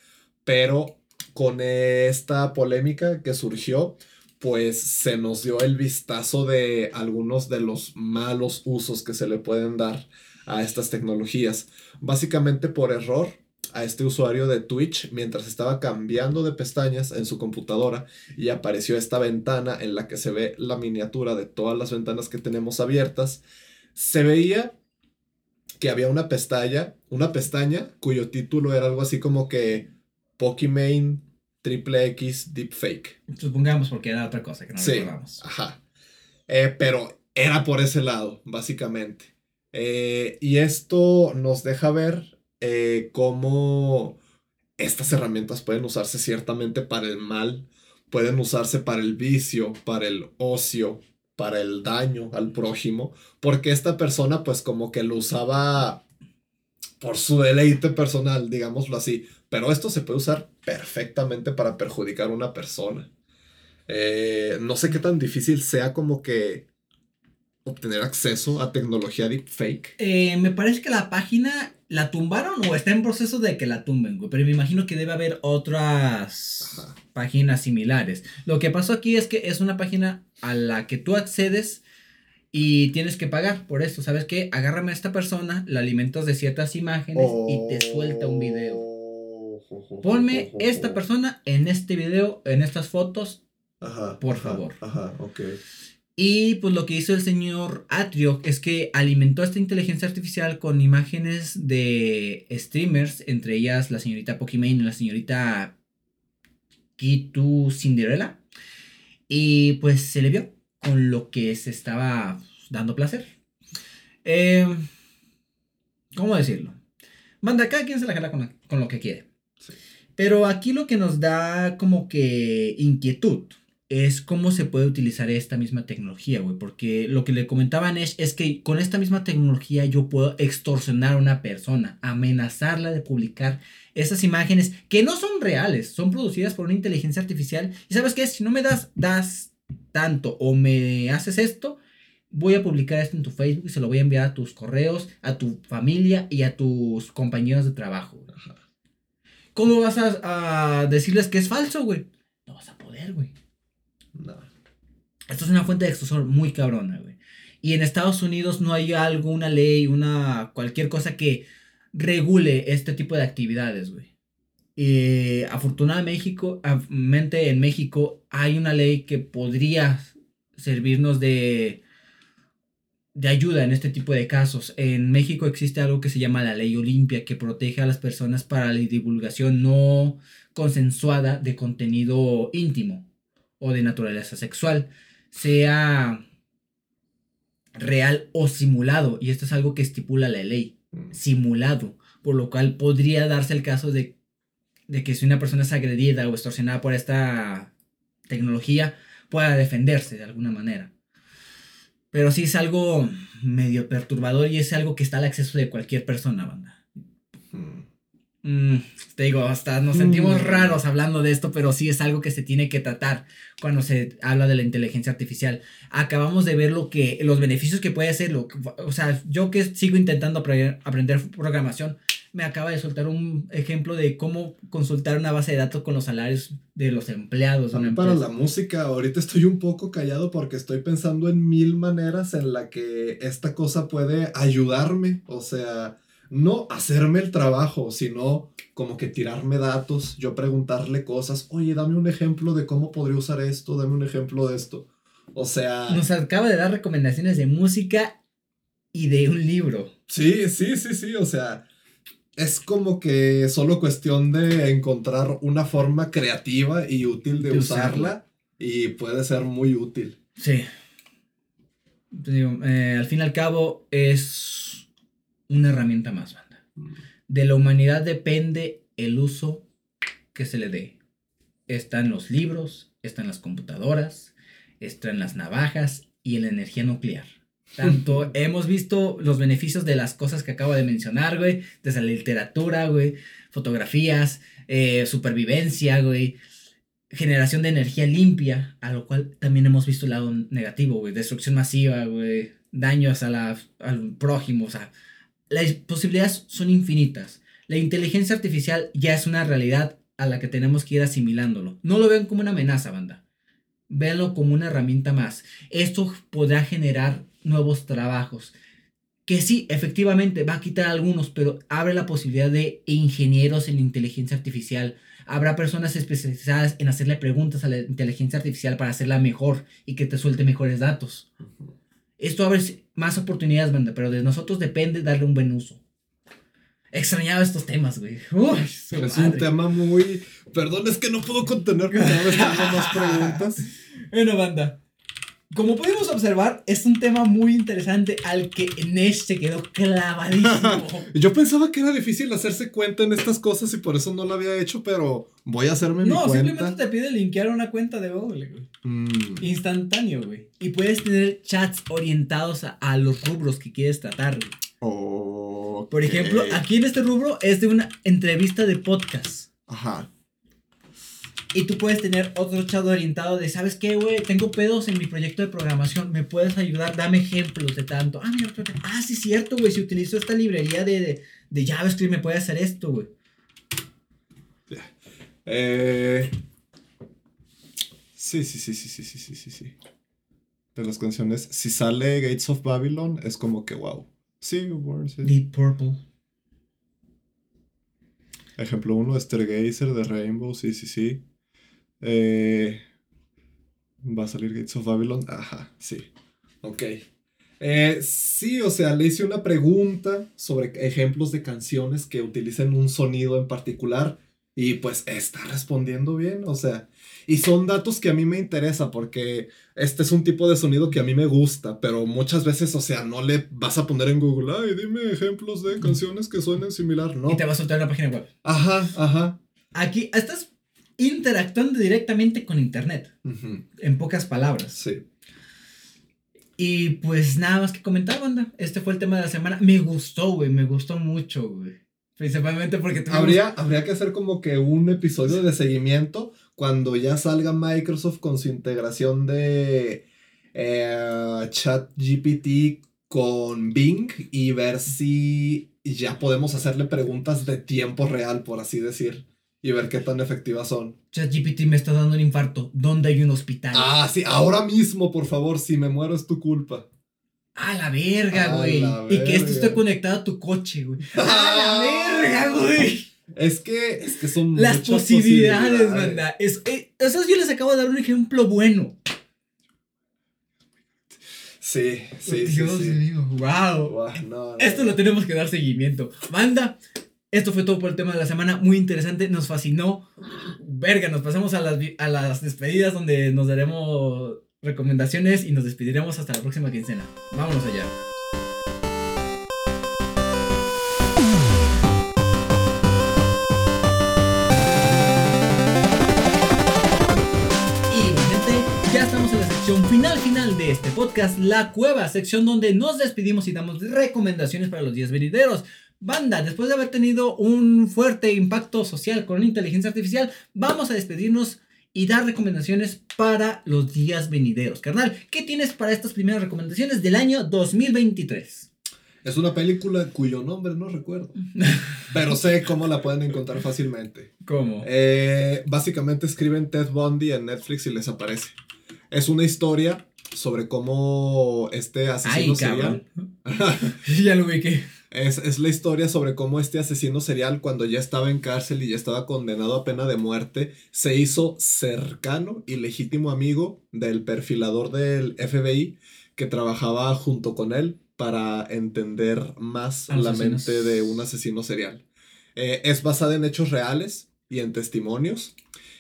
pero con esta polémica que surgió, pues se nos dio el vistazo de algunos de los malos usos que se le pueden dar a estas tecnologías. Básicamente por error, a este usuario de Twitch mientras estaba cambiando de pestañas en su computadora y apareció esta ventana en la que se ve la miniatura de todas las ventanas que tenemos abiertas. Se veía que había una pestaña, una pestaña cuyo título era algo así como que Pokimane Triple X Deepfake. Supongamos porque era otra cosa que no sí, Ajá. Eh, pero era por ese lado, básicamente. Eh, y esto nos deja ver eh, cómo estas herramientas pueden usarse ciertamente para el mal, pueden usarse para el vicio, para el ocio, para el daño al prójimo, porque esta persona pues como que lo usaba por su deleite personal, digámoslo así, pero esto se puede usar perfectamente para perjudicar a una persona. Eh, no sé qué tan difícil sea como que obtener acceso a tecnología deepfake. Eh, me parece que la página la tumbaron o está en proceso de que la tumben, güey. Pero me imagino que debe haber otras páginas similares. Lo que pasó aquí es que es una página a la que tú accedes y tienes que pagar por esto. ¿Sabes qué? Agárrame a esta persona, la alimentas de ciertas imágenes y te suelta un video. Ponme esta persona en este video, en estas fotos, por favor. Ajá, ok. Y pues lo que hizo el señor Atrio es que alimentó esta inteligencia artificial con imágenes de streamers, entre ellas la señorita Pokimane y la señorita Kitu Cinderella. Y pues se le vio con lo que se estaba dando placer. Em, ¿Cómo decirlo? Manda, cada quien se la jala con, con lo que quiere. Pero aquí lo que nos da como que inquietud es cómo se puede utilizar esta misma tecnología, güey. Porque lo que le comentaba Nesh es que con esta misma tecnología yo puedo extorsionar a una persona, amenazarla de publicar esas imágenes que no son reales, son producidas por una inteligencia artificial. Y sabes qué, si no me das, das tanto o me haces esto, voy a publicar esto en tu Facebook y se lo voy a enviar a tus correos, a tu familia y a tus compañeros de trabajo. ¿Cómo vas a, a decirles que es falso, güey? No vas a poder, güey. No. Esto es una fuente de extorsor muy cabrona, güey. Y en Estados Unidos no hay algo, una ley, una cualquier cosa que regule este tipo de actividades, güey. Afortunadamente en México hay una ley que podría servirnos de, de ayuda en este tipo de casos. En México existe algo que se llama la ley Olimpia que protege a las personas para la divulgación no consensuada de contenido íntimo o de naturaleza sexual, sea real o simulado. Y esto es algo que estipula la ley, mm. simulado, por lo cual podría darse el caso de, de que si una persona es agredida o extorsionada por esta tecnología, pueda defenderse de alguna manera. Pero sí es algo medio perturbador y es algo que está al acceso de cualquier persona, banda. Mm. Te digo, hasta nos sentimos mm. raros hablando de esto, pero sí es algo que se tiene que tratar cuando se habla de la inteligencia artificial. Acabamos de ver lo que, los beneficios que puede hacer, lo, o sea, yo que sigo intentando aprender programación, me acaba de soltar un ejemplo de cómo consultar una base de datos con los salarios de los empleados. para la música, ahorita estoy un poco callado porque estoy pensando en mil maneras en la que esta cosa puede ayudarme, o sea no hacerme el trabajo, sino como que tirarme datos, yo preguntarle cosas, oye, dame un ejemplo de cómo podría usar esto, dame un ejemplo de esto. O sea... Nos acaba de dar recomendaciones de música y de un libro. Sí, sí, sí, sí, o sea, es como que solo cuestión de encontrar una forma creativa y útil de, usarla, y puede ser muy útil. Sí. Digo, eh, al fin y al cabo es una herramienta más, banda. De la humanidad depende el uso que se le dé. Está en los libros, está en las computadoras, está en las navajas y la energía nuclear. Tanto hemos visto los beneficios de las cosas que acabo de mencionar, güey, desde la literatura, güey, fotografías, eh, supervivencia, güey, generación de energía limpia, a lo cual también hemos visto el lado negativo, güey, destrucción masiva, güey, daños a la, al prójimo, o sea, las posibilidades son infinitas. La inteligencia artificial ya es una realidad a la que tenemos que ir asimilándolo. No lo vean como una amenaza, banda. Véanlo como una herramienta más. Esto podrá generar nuevos trabajos. Que sí, efectivamente, va a quitar algunos, pero abre la posibilidad de ingenieros en inteligencia artificial. Habrá personas especializadas en hacerle preguntas a la inteligencia artificial para hacerla mejor y que te suelte mejores datos. Esto abre más oportunidades, banda, pero de nosotros depende darle un buen uso. Extrañaba estos temas, güey. es un tema muy. Perdón, es que no puedo contenerme cada vez tengo más preguntas. Bueno, banda. Como pudimos observar, es un tema muy interesante al que Nesh se quedó clavadísimo. Yo pensaba que era difícil hacerse cuenta en estas cosas y por eso no lo había hecho, pero voy a hacerme mi cuenta. No, simplemente te pide linkear una cuenta de Google, güey. Mm. Instantáneo, güey. Y puedes tener chats orientados a, los rubros que quieres tratar, güey. Por ejemplo, aquí en este rubro es de una entrevista de podcast. Ajá. Y tú puedes tener otro chat orientado de, ¿sabes qué, güey? Tengo pedos en mi proyecto de programación, ¿me puedes ayudar? Dame ejemplos de tanto. Ah, mira, ah, sí, cierto, güey. Si utilizo esta librería de, de, JavaScript, me puede hacer esto, güey. Eh... Sí, sí, sí, sí, sí, sí, sí, sí, sí. De las canciones, si sale Gates of Babylon, es como que wow. Sí, sí. Deep Purple. Ejemplo 1, Stargazer de Rainbow, sí, sí, sí. Eh, va a salir Gates of Babylon. Ajá, sí. Ok. Eh, sí, o sea, le hice una pregunta sobre ejemplos de canciones que utilicen un sonido en particular y pues está respondiendo bien, o sea, y son datos que a mí me interesa porque este es un tipo de sonido que a mí me gusta, pero muchas veces, o sea, no le vas a poner en Google, ay, dime ejemplos de canciones que suenen similar, ¿no? Y te va a soltar la página web. Ajá, ajá. Aquí estás interactuando directamente con Internet, en pocas palabras. Sí. Y pues nada más que comentar, banda. Este fue el tema de la semana. Me gustó, güey. Me gustó mucho, güey. Principalmente porque habría, habría que hacer como que un episodio de seguimiento cuando ya salga Microsoft con su integración de eh, ChatGPT con Bing y ver si ya podemos hacerle preguntas de tiempo real, por así decir y ver qué tan efectivas son. ChatGPT me está dando un infarto. ¿Dónde hay un hospital? Ah, sí, ahora mismo, por favor, si me muero es tu culpa. A la verga, güey. Y que esto esté conectado a tu coche, güey. A la verga, güey. Es que, es que son Las posibilidades, banda. Es, eh, yo les acabo de dar un ejemplo bueno. Sí, sí, Dios sí, mío, wow. Esto lo tenemos que dar seguimiento. Banda, esto fue todo por el tema de la semana, muy interesante, nos fascinó. Verga, nos pasamos a las, a las despedidas donde nos daremos recomendaciones y nos despediremos hasta la próxima quincena. Vámonos allá. ya estamos en la final final de este podcast, La Cueva, sección donde nos despedimos y damos recomendaciones para los días venideros. Banda, después de haber tenido un fuerte impacto social con la inteligencia artificial, vamos a despedirnos y dar recomendaciones para los días venideros. Carnal, ¿qué tienes para estas primeras recomendaciones del año 2023? Es una película cuyo nombre no recuerdo, pero sé cómo la pueden encontrar fácilmente. ¿Cómo? Eh, básicamente escriben Ted Bundy en Netflix y les aparece. Es una historia sobre cómo este asesino Ay, serial. ya lo ubiqué. Es, la historia sobre cómo este asesino serial, cuando ya estaba en cárcel y ya estaba condenado a pena de muerte, se hizo cercano y legítimo amigo del perfilador del FBI que trabajaba junto con él para entender más la mente de un asesino serial. Eh, es basada en hechos reales y en testimonios.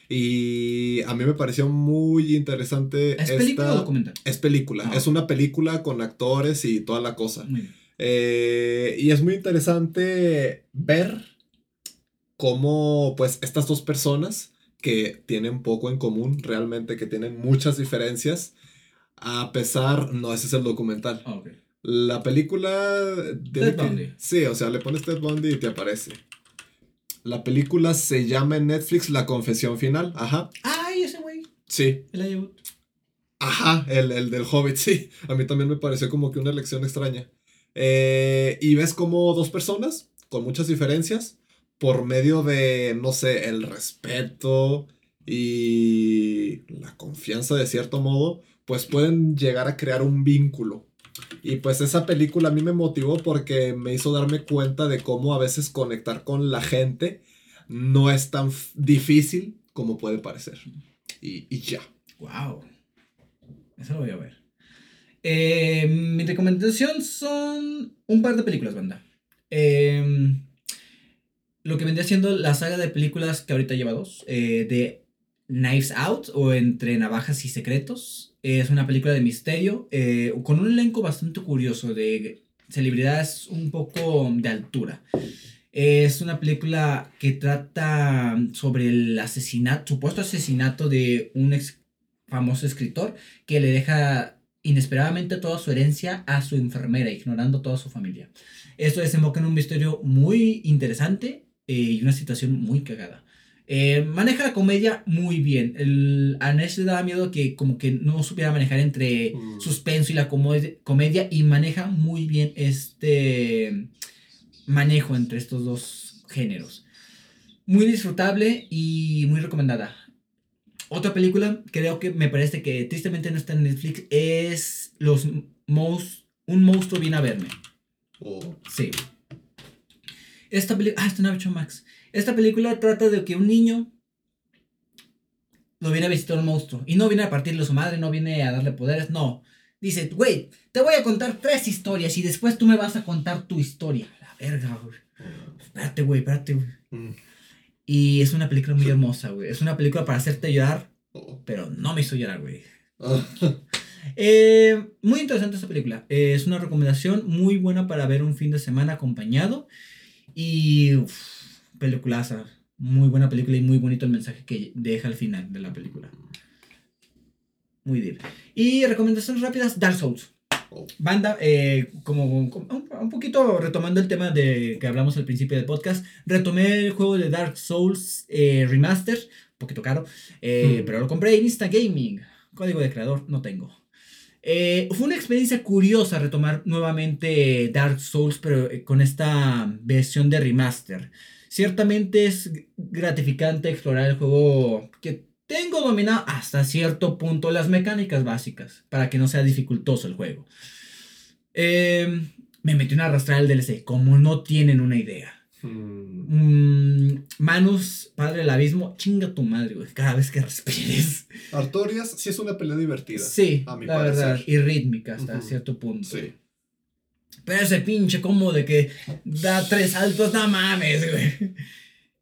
Y a mí me pareció muy interesante. ¿Es película o documental? Es película. Ah. Es una película con actores y toda la cosa. Muy bien. Eh, y es muy interesante ver cómo, pues, estas dos personas que tienen poco en común, realmente que tienen muchas diferencias, a pesar, no, ese es el documental. Ah, ok. La película... tiene Ted que- Bundy. Sí, o sea, le pones Ted Bundy y te aparece. La película se llama en Netflix La Confesión Final. Ajá. Ay, ese güey. Sí. El Ayabut. Ajá, el, el del Hobbit, sí. A mí también me pareció como que una elección extraña. Eh, y ves como dos personas con muchas diferencias por medio de, no sé, el respeto y la confianza de cierto modo, pues pueden llegar a crear un vínculo. Y pues esa película a mí me motivó porque me hizo darme cuenta de cómo a veces conectar con la gente no es tan difícil como puede parecer. Y, y ya. Wow. Eso lo voy a ver. Eh, mi recomendación son un par de películas, banda. Eh, lo que vendría siendo la saga de películas que ahorita lleva dos. eh, de Knives Out o Entre Navajas y Secretos. Es una película de misterio eh, con un elenco bastante curioso de celebridades un poco de altura. Es una película que trata sobre el asesinato, supuesto asesinato de un ex famoso escritor que le deja inesperadamente toda su herencia a su enfermera, ignorando toda su familia. Esto desemboca en un misterio muy interesante eh, y una situación muy cagada. Eh, maneja la comedia muy bien. El, a Nash le daba miedo que como que no supiera manejar entre Mm. suspenso y la comedia y maneja muy bien este manejo entre estos dos géneros. Muy disfrutable y muy recomendada. Otra película, creo que me parece que tristemente no está en Netflix, es los mous- Un monstruo viene a verme. Oh. Sí. Esta película. Ah, está en HBO Max. Esta película trata de que un niño lo viene a visitar un monstruo. Y no viene a partirle a su madre, no viene a darle poderes, no. Dice, güey, te voy a contar tres historias y después tú me vas a contar tu historia. La verga, güey. Espérate, güey, espérate, güey. Mm. Y es una película muy hermosa, güey. Es una película para hacerte llorar, Oh. pero no me hizo llorar, güey. Ah. Eh, muy interesante esta película. Eh, es una recomendación muy buena para ver un fin de semana acompañado. Y peliculaza. Muy buena película y muy bonito el mensaje que deja al final de la película. Muy bien. Y recomendaciones rápidas: Dark Souls. Banda, eh, como, un, un poquito retomando el tema de que hablamos al principio del podcast, retomé el juego de Dark Souls eh, Remaster, un poquito caro, eh, Hmm. pero lo compré en Instagaming. Código de creador no tengo. Eh, fue una experiencia curiosa retomar nuevamente Dark Souls, pero con esta versión de remaster. Ciertamente es gratificante explorar el juego que tengo dominado hasta cierto punto las mecánicas básicas para que no sea dificultoso el juego. Eh, me metí a arrastrar el DLC, como no tienen una idea. Mm. Mm, Manus, padre del abismo, chinga tu madre, güey, cada vez que respires. Artorias sí es una pelea divertida. Sí, a mi la parecer. verdad, y rítmica hasta cierto punto. Sí. Pero ese pinche combo de que da tres saltos, no mames, güey.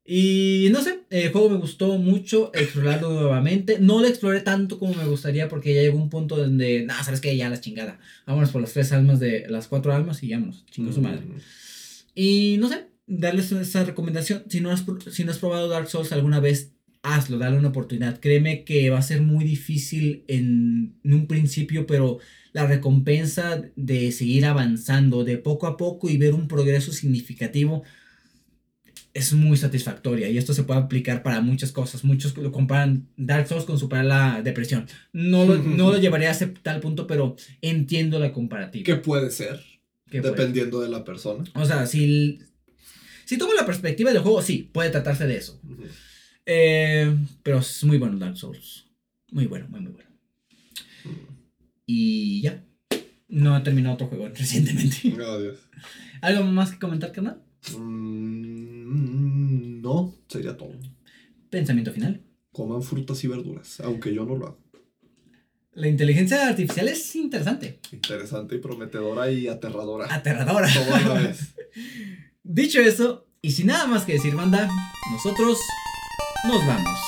Y no sé, el juego me gustó mucho explorarlo nuevamente. No lo exploré tanto como me gustaría porque ya llegó un punto donde, nah, sabes que ya la chingada. Vámonos por las tres almas de las cuatro almas y vámonos, chingó su madre. Mm. Y no sé, darles esa recomendación. Si no, has, si no has probado Dark Souls alguna vez, hazlo, dale una oportunidad. Créeme que va a ser muy difícil en, en un principio, pero la recompensa de seguir avanzando de poco a poco y ver un progreso significativo es muy satisfactoria. Y esto se puede aplicar para muchas cosas. Muchos lo comparan Dark Souls con superar la depresión. No lo, no lo llevaría a ese tal punto, pero entiendo la comparativa. ¿Qué puede ser? puede- Dependiendo de la persona. o sea, si, si tomo la perspectiva del juego, sí, puede tratarse de eso. Eh, pero es muy bueno Dark Souls. Muy bueno, muy, muy bueno. Y ya. No he terminado otro juego recientemente. Oh, Dios. ¿Algo más que comentar, carnal? Mm, no, sería todo. Pensamiento final. Coman frutas y verduras, aunque yo no lo hago. La inteligencia artificial es interesante. Interesante y prometedora y aterradora. Aterradora. Todo a la vez. Dicho eso, y sin nada más que decir, banda, nosotros nos vamos.